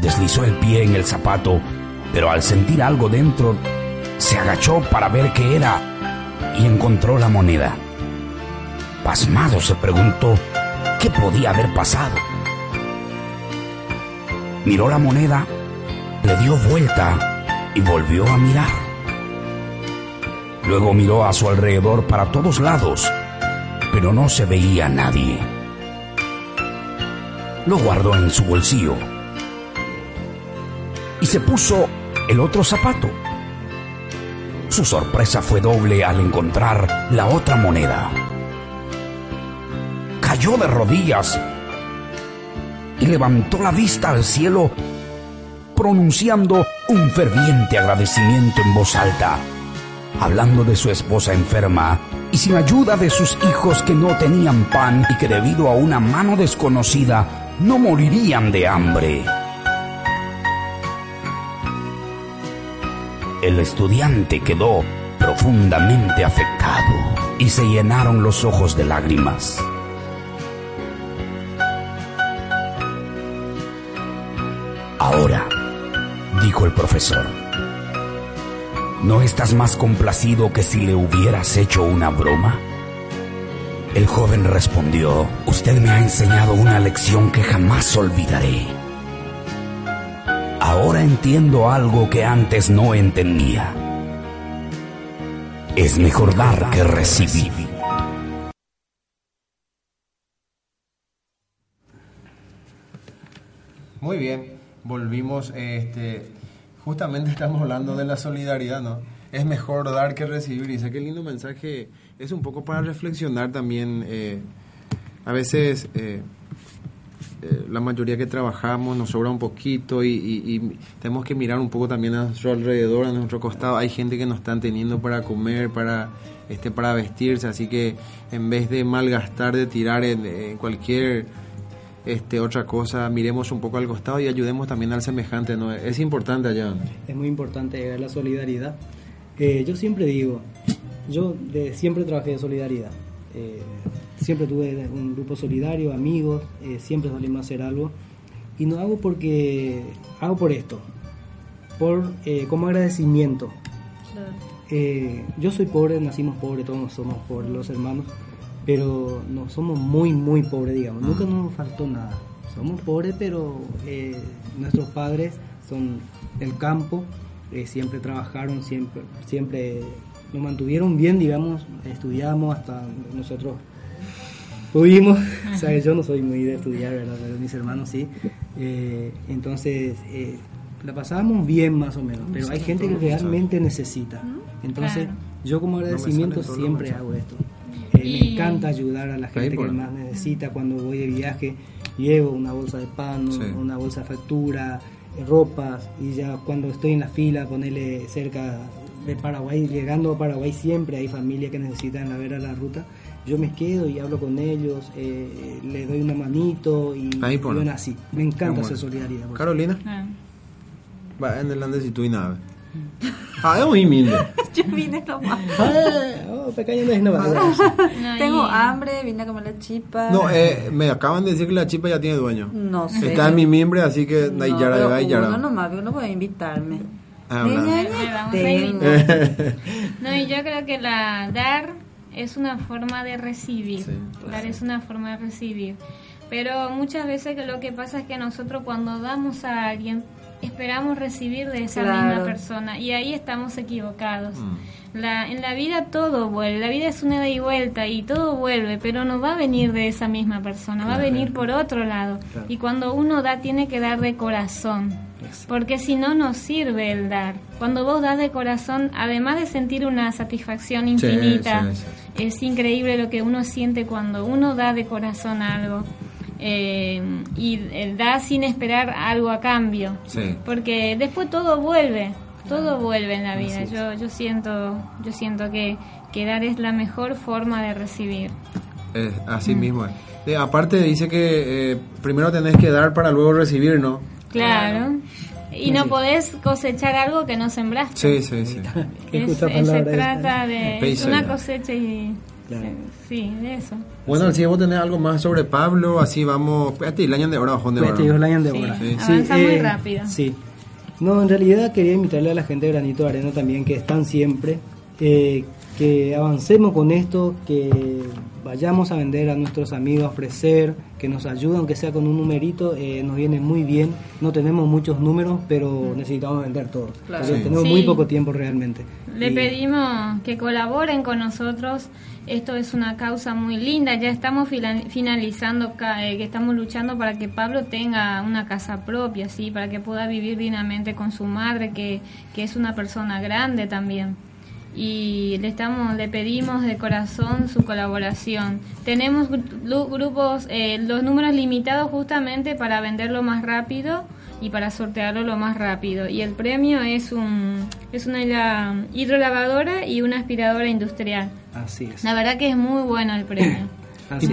deslizó el pie en el zapato, pero al sentir algo dentro, se agachó para ver qué era y encontró la moneda. Pasmado se preguntó qué podía haber pasado. Miró la moneda, le dio vuelta y volvió a mirar. Luego miró a su alrededor para todos lados, pero no se veía nadie. Lo guardó en su bolsillo y se puso el otro zapato. Su sorpresa fue doble al encontrar la otra moneda. Cayó de rodillas y levantó la vista al cielo pronunciando un ferviente agradecimiento en voz alta, hablando de su esposa enferma y sin ayuda de sus hijos que no tenían pan y que debido a una mano desconocida no morirían de hambre. El estudiante quedó profundamente afectado y se llenaron los ojos de lágrimas. Ahora, dijo el profesor, ¿no estás más complacido que si le hubieras hecho una broma? El joven respondió, usted me ha enseñado una lección que jamás olvidaré. Ahora entiendo algo que antes no entendía. Es mejor dar que recibir. Muy bien, volvimos, este, justamente estamos hablando de la solidaridad, ¿no? Es mejor dar que recibir, y sé qué lindo mensaje, es un poco para reflexionar también, eh, a veces eh, eh, la mayoría que trabajamos nos sobra un poquito y, y- tenemos que mirar un poco también a nuestro alrededor, a nuestro costado, hay gente que no están teniendo para comer, para, este, para vestirse, así que en vez de malgastar, de tirar en cualquier este, otra cosa, miremos un poco al costado y ayudemos también al semejante, ¿no? Es importante allá. Es muy importante la solidaridad. Eh, yo siempre digo, yo de, siempre trabajé de solidaridad. Eh, siempre tuve un grupo solidario, amigos, eh, siempre salimos a hacer algo. Y no hago porque, hago por esto, por eh, como agradecimiento. Eh, yo soy pobre, nacimos pobres, todos somos pobres los hermanos, pero no somos muy, muy pobres, digamos. Nunca nos faltó nada. Somos pobres, pero eh, nuestros padres son del campo, eh, siempre trabajaron, siempre, siempre nos mantuvieron bien, digamos, estudiamos hasta nosotros pudimos. o sea, yo no soy muy de estudiar, ¿verdad? Pero mis hermanos sí. Eh, entonces, eh, la pasábamos bien más o menos, pero hay gente que realmente necesita. Entonces, Claro. yo como agradecimiento siempre hago esto. Me Y- encanta ayudar a la gente que más necesita. Cuando voy de viaje, llevo una bolsa de pan, Sí. una bolsa de factura, eh, ropas, y ya cuando estoy en la fila, ponerle cerca de Paraguay, llegando a Paraguay siempre hay familias que necesitan la ver a la ruta. Yo me quedo y hablo con ellos, eh, le doy una manito y, y bueno, así. Me encanta bueno. solidaridad. Carolina, Ah. va en el si tú y nada. Ah, es muy humilde. Yo vine nomás. Ah, oh, pequeño no es nada. No, Tengo hambre, vine a comer la chipa. No, eh, me acaban de decir que la chipa ya tiene dueño. No sé. Está en mi mimbre, así que No, ahí ya pero ahí ya uno nomás, uno puede invitarme. Ah. No, y yo creo que la dar es una forma de recibir. Sí, dar es una forma de recibir. Pero muchas veces que lo que pasa es que nosotros cuando damos a alguien esperamos recibir de esa Claro. misma persona y ahí estamos equivocados. Mm. La, en la vida todo vuelve, la vida es una ida y vuelta y todo vuelve, pero no va a venir de esa misma persona, va a venir por otro lado. Claro. Y cuando uno da tiene que dar de corazón, porque si no, no sirve el dar. Cuando vos das de corazón, además de sentir una satisfacción Sí, infinita, sí, sí. es increíble lo que uno siente cuando uno da de corazón algo. Eh, y eh, da sin esperar algo a cambio. Sí. porque después todo vuelve todo vuelve en la vida. Yo yo siento yo siento que, que dar es la mejor forma de recibir. Así mismo. es. Eh, aparte dice que eh, primero tenés que dar para luego recibir, ¿no? claro. Y no podés cosechar algo que no sembraste. Sí, sí, sí. Es- se trata de una cosecha y Claro. sí eso Bueno, si vos tenés algo más sobre Pablo, así vamos. Espérate, el año de hora, bajón de hora. el año de Sí, hora. sí. avanza muy rápido. Sí. No, en realidad quería invitarle a la gente de Granito de Arena también, que están siempre, eh, que avancemos con esto, que vayamos a vender a nuestros amigos, a ofrecer, que nos ayuden, aunque sea con un numerito, eh, nos viene muy bien. No tenemos muchos números, pero necesitamos vender todos. Claro. Sí. tenemos Sí. muy poco tiempo realmente. Le Y- pedimos que colaboren con nosotros. Esto es una causa muy linda. Ya estamos finalizando, ca- eh, que estamos luchando para que Pablo tenga una casa propia, sí, para que pueda vivir dignamente con su madre, que, que es una persona grande también. Y le estamos, le pedimos de corazón su colaboración. Tenemos grupos, eh, los números limitados justamente para venderlo más rápido y para sortearlo lo más rápido. Y el premio es un es una hidrolavadora y una aspiradora industrial. Así es. La verdad que es muy bueno el premio. Así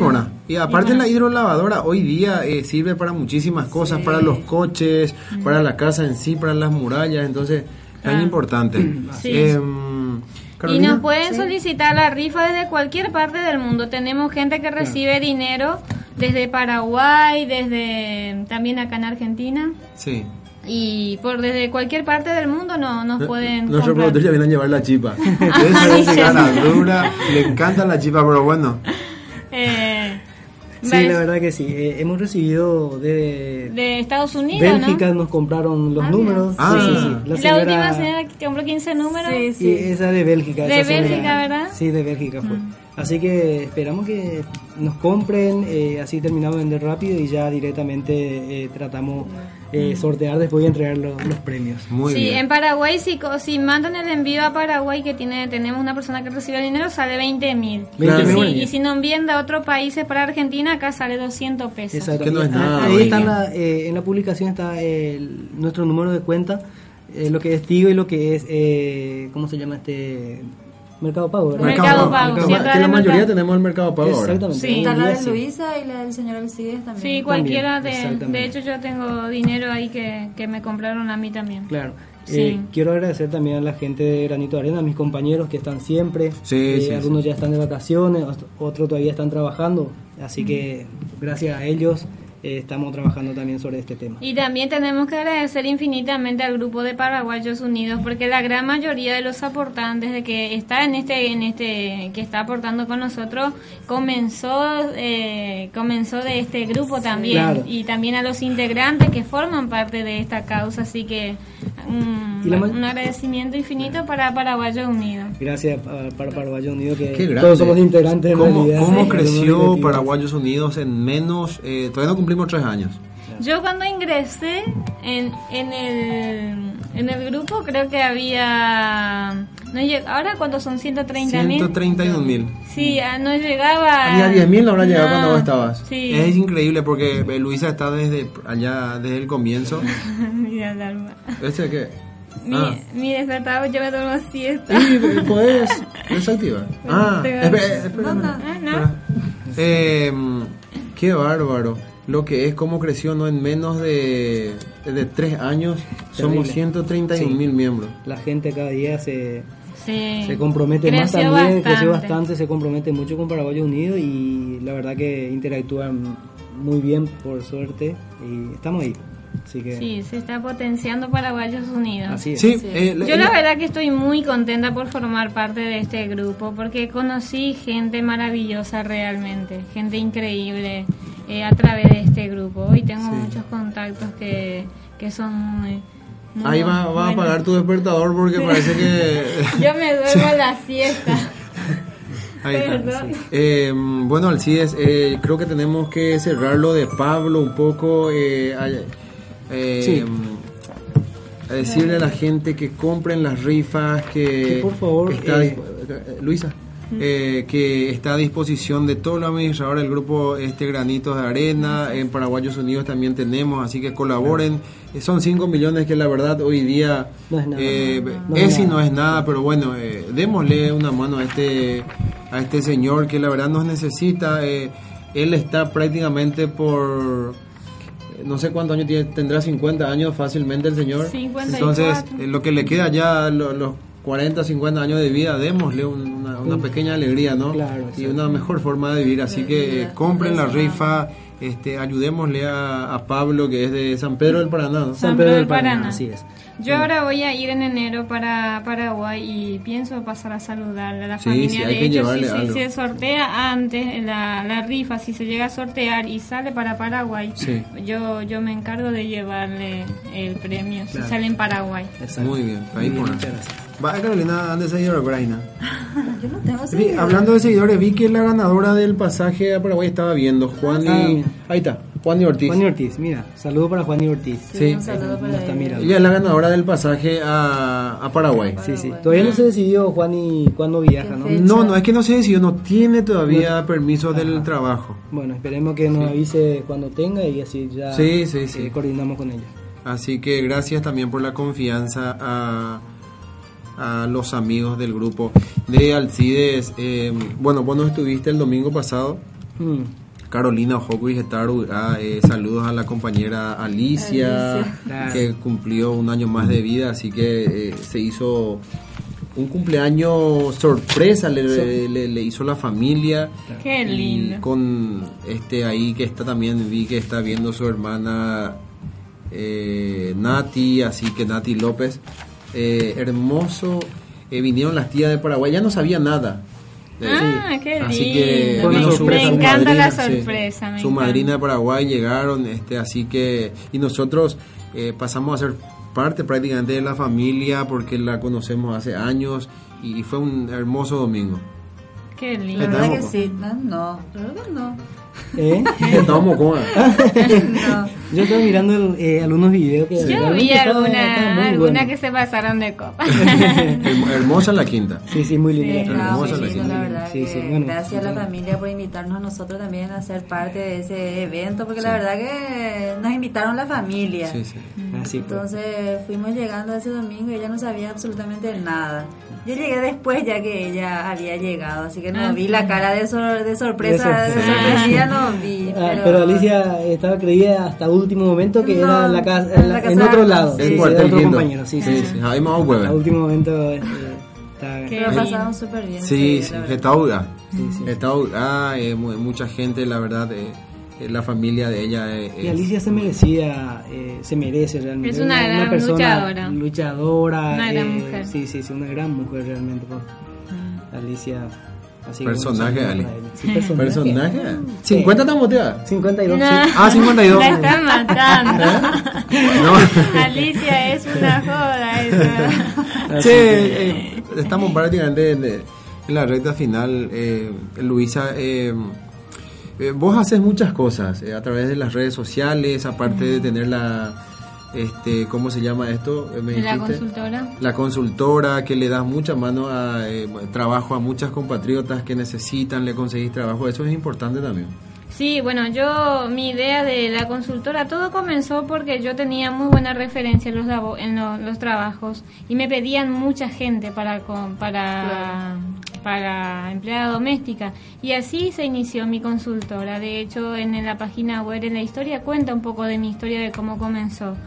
Y, y aparte Y bueno. la hidrolavadora hoy día eh, sirve para muchísimas cosas, para los coches, para la casa en sí, para las murallas, entonces es tan Ah. importante. Sí. Em, Y nos pueden solicitar la rifa desde cualquier parte del mundo. Tenemos gente que recibe dinero desde Paraguay, desde también acá en Argentina. Sí. Y por desde cualquier parte del mundo no, nos pueden Nuestro comprar. productor ya viene a llevar la chipa. Sí. cara dura, le encanta la chipa, pero bueno. Eh, Sí, ¿ves? la verdad que sí. Eh, hemos recibido de, de Estados Unidos, Bélgica, ¿no? nos compraron los Ah, números. Ah. Sí, sí, sí. La, señora- última señora que compró 15 números. Sí, Y esa de Bélgica. De esa señora- Bélgica, ¿verdad? Sí, de Bélgica fue. Mm. Así que esperamos que nos compren, eh, así terminamos de vender rápido y ya directamente eh, tratamos eh, sortear después y entregar lo- los premios. Muy sí, bien. en Paraguay, si, co- si mandan el envío a Paraguay, que tiene tenemos una persona que recibe el dinero, sale 20 mil. Claro. Y, si, bueno. y si nos envían de otros países para Argentina, acá sale 200 pesos. Exacto. Que no es nada, Ahí está la, eh, en la publicación está el- nuestro número de cuenta, eh, lo que es Tigo y lo que es, eh, ¿cómo se llama este? Mercado Pago. ¿verdad? Mercado Pago, Que sí, la- que mayoría mercado. tenemos el mercado pago ahora. Exactamente. Sí. Está la de. Luisa y la del señor Alcides también. Sí, cualquiera de... De hecho, yo tengo dinero ahí que, que me compraron a mí también. Claro. Sí. Eh, quiero agradecer también a la gente de Granito de Arena, a mis compañeros que están siempre. Sí, Eh, sí, algunos sí. ya están de vacaciones, ot- otros todavía están trabajando. Así que gracias a ellos eh, estamos trabajando también sobre este tema. Y también tenemos que agradecer infinitamente al grupo de Paraguayos Unidos porque la gran mayoría de los aportantes de que está en este en este que está aportando con nosotros comenzó eh, comenzó de este grupo también Claro. y también a los integrantes que forman parte de esta causa así que ma- un agradecimiento infinito para Paraguayos Unidos. Gracias a- para Paraguayo Unido, que todos somos integrantes en ¿Cómo, realidad. cómo Sí. creció Paraguayos Unidos en menos, eh, todavía no cumplimos tres años? Yo cuando ingresé en, en, el, en el grupo creo que había... No lleg- ahora cuántos son 130 mil. 131 mil. Sí, ah, no llegaba... Ni a 10 mil no habrá llegado No, cuando vos estabas. Sí. Es increíble porque eh, Luisa está desde allá, desde el comienzo. Mira, Dalma. ¿Este qué? Mi, Ah. mi despertador, yo me duermo siesta. Sí, puedes desactivar. Ah, Tengo- espera, espera, No, no, espera. ah, no. Espera. Eh, qué bárbaro. Lo que es, cómo creció, ¿no? En menos de, de tres años somos Terrible. 131 Sí. mil miembros. La gente cada día se, Sí. se compromete más Creció también, creció bastante. bastante, se compromete mucho con Paraguayo Unido y la verdad que interactúan muy bien por suerte y estamos ahí. Así que Sí, se está potenciando Paraguayos Unidos. así es. Sí, Sí. eh, Yo la verdad que estoy muy contenta por formar parte de este grupo porque conocí gente maravillosa realmente, gente increíble eh, a través de este grupo. Hoy tengo muchos contactos que, que son muy... muy Ahí va, va a apagar tu despertador porque parece que... Yo me duermo a la siesta. Ahí está. Perdón. Eh, bueno, Alcides, eh, creo que tenemos que cerrar lo de Pablo un poco. Eh, eh, Sí. a decirle a la gente que compren las rifas, que, Que por favor, está eh, eh, Luisa, eh, que está a disposición de todo los administradores del grupo este Granitos de Arena, en Paraguayos Unidos también tenemos, así que colaboren. Eh, Son 5 millones que la verdad hoy día No es nada. eh, No es es y no es nada, pero bueno, eh, démosle una mano a este a este señor que la verdad nos necesita. eh, él está prácticamente por no sé cuántos años tiene, tendrá 50 años fácilmente el señor. 54. Entonces, eh, lo que le queda ya lo- los 40, 50 años de vida, démosle un- una pequeña alegría, ¿no? Claro, y sí. una mejor forma de vivir. Así que eh, compren la rifa, este, ayudémosle a, a Pablo, que es de San Pedro del Paraná, ¿no? San Pedro del Paraná, así es. Yo ahora voy a ir en enero para Paraguay y pienso pasar a saludar a la Sí, familia. sí, hay de que hecho, si, se sortea antes la, la rifa, si se llega a sortear y sale para Paraguay, Sí. yo yo me encargo de llevarle el premio si sale en Paraguay. Exacto. Muy bien, ahí Muy bien, por muchas gracias. Va, Carolina, ¿dónde se dio Ucrania? Yo no tengo seguidores. hablando de seguidores, vi que la ganadora del pasaje a Paraguay estaba viendo, Juan y... Ah, ahí está, Juan y Ortiz. Juan y Ortiz, mira, saludo para Juan y Ortiz. Sí. un saludo para está ella. mirando. Ella es la ganadora del pasaje a, a Paraguay. Sí, sí. Todavía no se decidió Juan y cuándo viaja, ¿no? No, no, es que no se decidió, no tiene todavía permiso del trabajo. Bueno, esperemos que nos avise cuando tenga y así ya Sí, sí, sí. eh, coordinamos con ella. Así que gracias también por la confianza a, a los amigos del grupo de Alcides. Eh, bueno, vos no estuviste el domingo pasado. Mm. Carolina Ojoku y Getaru, ah, eh, saludos a la compañera Alicia, Alicia. Claro. que cumplió un año más de vida, así que eh, se hizo un cumpleaños sorpresa, le, le- le hizo la familia. Qué Y lindo. con este ahí que está también, vi que está viendo su hermana eh, Nati, así que Nati López. Eh, hermoso. Eh, vinieron las tías de Paraguay, ya no sabía nada. Eh, Ah, qué Así lindo. que sorpresa, me su encanta la madrina, sorpresa. me su encanta. madrina de Paraguay llegaron, este, así que y nosotros eh, pasamos a ser parte prácticamente de la familia porque la conocemos hace años y fue un hermoso domingo. Qué La lindo. verdad que sí. No, no, claro que no. ¿Eh? Estábamos con No. Yo estoy mirando el- eh, algunos videos que Yo vi alguna, alguna bueno. que se pasaron de copa. Herm- hermosa la quinta. Sí, sí, muy linda. Sí, la No, Hermosa la lindo, gente. la verdad. Sí, que sí, bueno, gracias a la familia por invitarnos a nosotros también a ser parte de ese evento, porque Sí. la verdad que nos invitaron la familia. Sí, sí. Así pues. Entonces fuimos llegando ese domingo y ella no sabía absolutamente nada. Yo llegué después ya que ella había llegado, así que no Ah, vi sí. la cara de, sor- de sorpresa, De de sorpresa. sorpresía no vi. Ah, pero, Alicia estaba creída hasta último momento que No, era en la casa, en la la- casa en otro lado, sí. sí, cuartel otro compañero, sí, sí, Sí. Ahí más A último momento eh, está Qué Lo pasaron súper bien. Sí, sí. Sí, sí. Getaura, eh, mu- mucha gente, la verdad, eh, la familia de ella. eh, Y es- Alicia se merecía, eh, se merece realmente. Es una gran luchadora. luchadora, Una gran eh, mujer. Sí, sí, sí, una gran mujer realmente. pues. Alicia. Así que, Personaje, Ali. Sí, ¿Personaje? Sí. ¿50 están motivadas? 52. No. sí. Ah, 52. La están matando. No. Alicia es una joda. Eso. Sí, eh, estamos prácticamente en, eh, en la recta final. Eh, Luisa, eh, eh, vos haces muchas cosas eh, a través de las redes sociales, aparte de tener la, este, ¿cómo se llama esto? Eh, ¿Me La dijiste? consultora. La consultora, que le das mucha mano a eh, trabajo a muchas compatriotas que necesitan, le conseguís trabajo, eso es importante también. Sí, bueno, yo, mi idea de la consultora, todo comenzó porque yo tenía muy buena referencia en los, en lo- los trabajos y me pedían mucha gente para, con- para, para empleada doméstica. Y así se inició mi consultora. De hecho, en, la página web, en la historia, cuenta un poco de mi historia de cómo comenzó.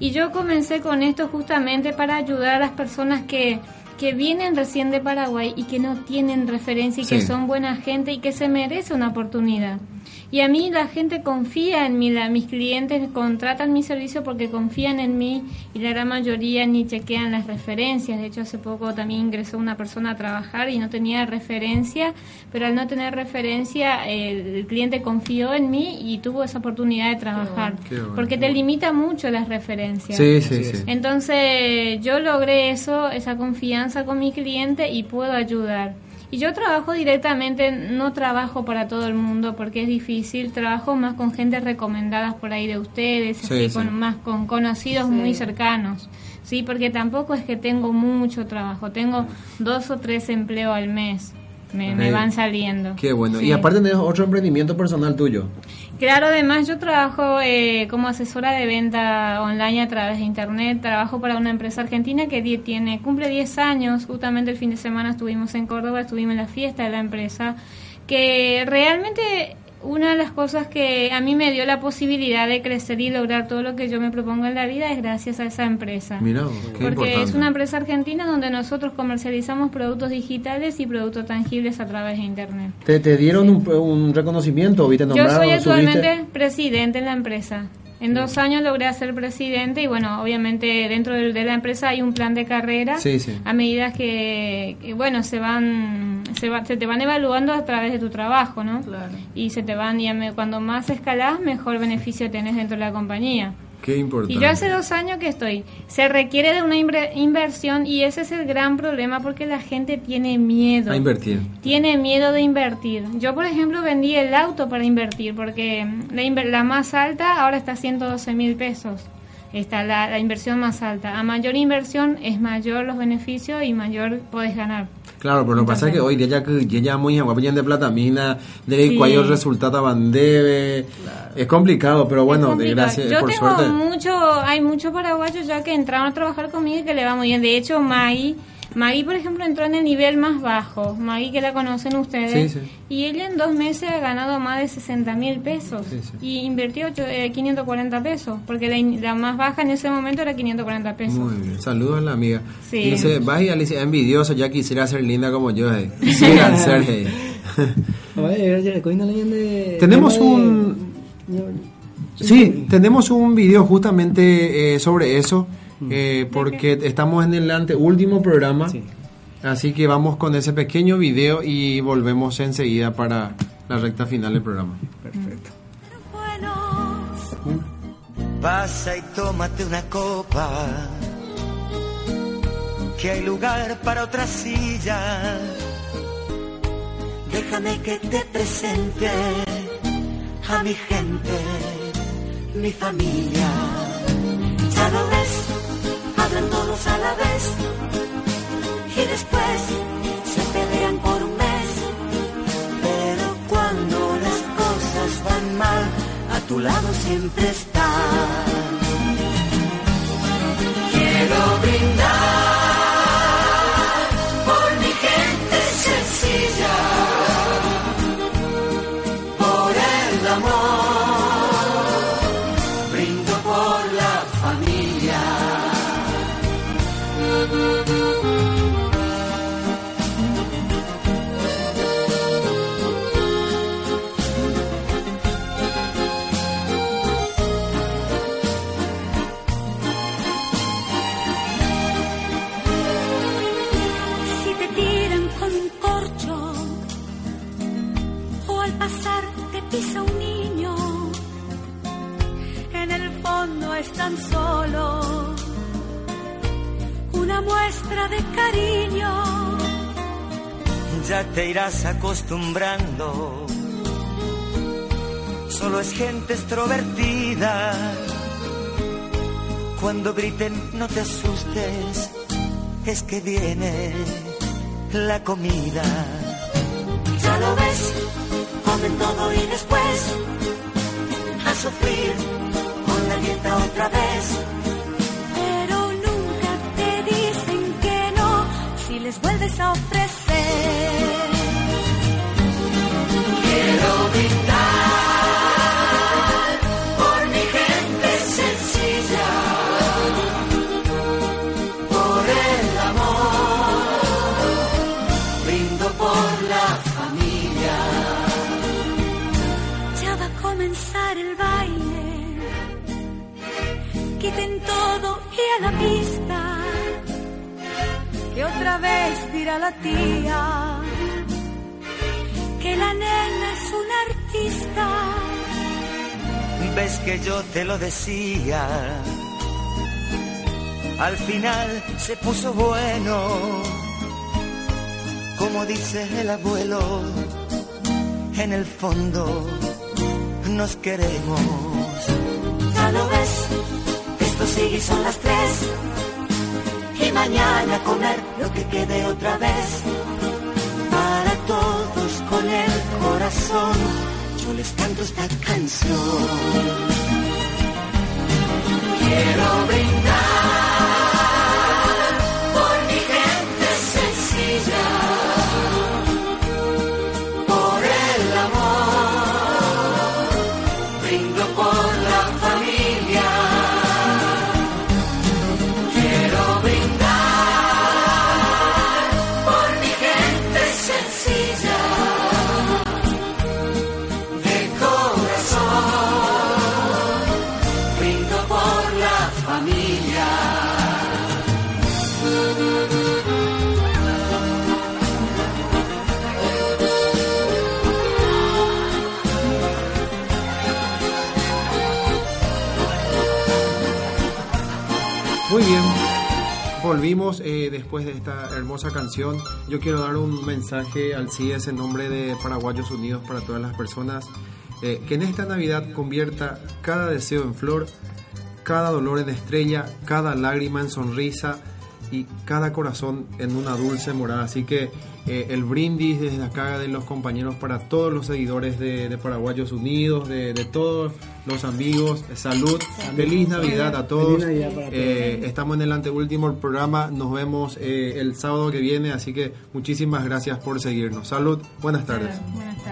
Y yo comencé con esto justamente para ayudar a las personas que que vienen recién de Paraguay y que no tienen referencia y que son buena gente y que se merece una oportunidad. Y a mí la gente confía en mí, la- mis clientes contratan mi servicio porque confían en mí y la gran mayoría ni chequean las referencias. De hecho, hace poco también ingresó una persona a trabajar y no tenía referencia, pero al no tener referencia el, el cliente confió en mí y tuvo esa oportunidad de trabajar. Qué bueno. Porque te limita mucho las referencias. Sí, sí, sí. es. Entonces yo logré eso, esa confianza con mi cliente y puedo ayudar. Y yo trabajo directamente, no trabajo para todo el mundo porque es difícil, trabajo más con gente recomendada por ahí de ustedes, Sí, así, sí. con más con conocidos Sí. muy cercanos. Sí, porque tampoco es que tengo mucho trabajo, tengo dos o tres empleos al mes. Me, van saliendo. Qué bueno. Sí. Y aparte tenés otro emprendimiento personal tuyo. Claro, además yo trabajo eh, como asesora de venta online a través de internet. Trabajo para una empresa argentina que tiene cumple 10 años. Justamente el fin de semana estuvimos en Córdoba, estuvimos en la fiesta de la empresa. Que realmente una de las cosas que a mí me dio la posibilidad de crecer y lograr todo lo que yo me propongo en la vida es gracias a esa empresa. Mira, qué Porque importante. es una empresa argentina donde nosotros comercializamos productos digitales y productos tangibles a través de Internet. ¿Te, te dieron un, un reconocimiento? ¿Viste Yo nombrado? soy ¿Subiste? actualmente presidente en la empresa. En dos años logré ser presidente y bueno, obviamente dentro de, la empresa hay un plan de carrera Sí, sí. a medida que, que, bueno, se van se, va- se te van evaluando a través de tu trabajo, ¿no? Claro. Y se te van y cuando más escalás, mejor beneficio tenés dentro de la compañía. Qué importante. Y yo hace dos años que estoy. Se requiere de una inver- inversión y ese es el gran problema porque la gente tiene miedo. A invertir. Tiene miedo de invertir. Yo, por ejemplo, vendí el auto para invertir porque la, inver- la más alta ahora está a 112 mil pesos. Está la, la inversión más alta. A mayor inversión es mayor los beneficios y mayor podés ganar. Claro, pero lo que pasa es que hoy día que ya muy de platamina, de Sí. cuál resultado van debe, es complicado, pero bueno, complicado. gracias, Yo por tengo suerte. mucho, hay muchos paraguayos ya que entraron a trabajar conmigo y que le va muy bien. De hecho, Maggie, Maggie, por ejemplo, entró en el nivel más bajo. Maggie, que la conocen ustedes. Sí, sí. Y ella en dos meses ha ganado más de 60 mil pesos. Sí, sí. Y invirtió ocho- eh, 540 pesos. Porque la, más baja en ese momento era 540 pesos. Muy bien, saludos a la amiga. Sí. Dice, vaya Alicia, envidioso, ya quisiera ser linda como yo. eh. Quisiera ser. eh. Tenemos un- Sí, tenemos un video justamente eh, sobre eso, eh, porque estamos en el anteúltimo programa. Sí. Así que vamos con ese pequeño video y volvemos enseguida para la recta final del programa. Perfecto. Pasa y tómate una copa, que hay lugar para otra silla. Déjame que te presente a mi gente, mi familia. Ya lo ves, todos a la vez y después se pelean por un mes. Pero cuando las cosas van mal, a tu lado siempre está. Quiero brindar ya te irás acostumbrando. Solo es gente extrovertida. Cuando griten, no te asustes, es que viene la comida. Ya lo ves, comen todo y después A sufrir con la dieta otra vez. pero nunca te dicen que no si les vuelves a ofrecer. Otra vez dirá la tía que la nena es una artista. Ves que yo te lo decía. Al final se puso bueno, como dice el abuelo. En el fondo nos queremos. Ya lo ves, Esto sigue y son las tres. Mañana comer lo que quede otra vez. Para todos con el corazón, yo les canto esta canción. Quiero brindar eh, después de esta hermosa canción. Yo quiero dar un mensaje al CIES en nombre de Paraguayos Unidos para todas las personas. eh, que en esta Navidad convierta cada deseo en flor, cada dolor en estrella, cada lágrima en sonrisa y cada corazón en una dulce morada. Así que eh, el brindis desde acá de los compañeros para todos los seguidores de, de Paraguayos Unidos, de, de todos los amigos, salud, feliz Navidad a todos. Navidad. Eh, estamos en el anteúltimo programa, nos vemos eh, el sábado que viene, así que muchísimas gracias por seguirnos. Salud, buenas tardes. Buenas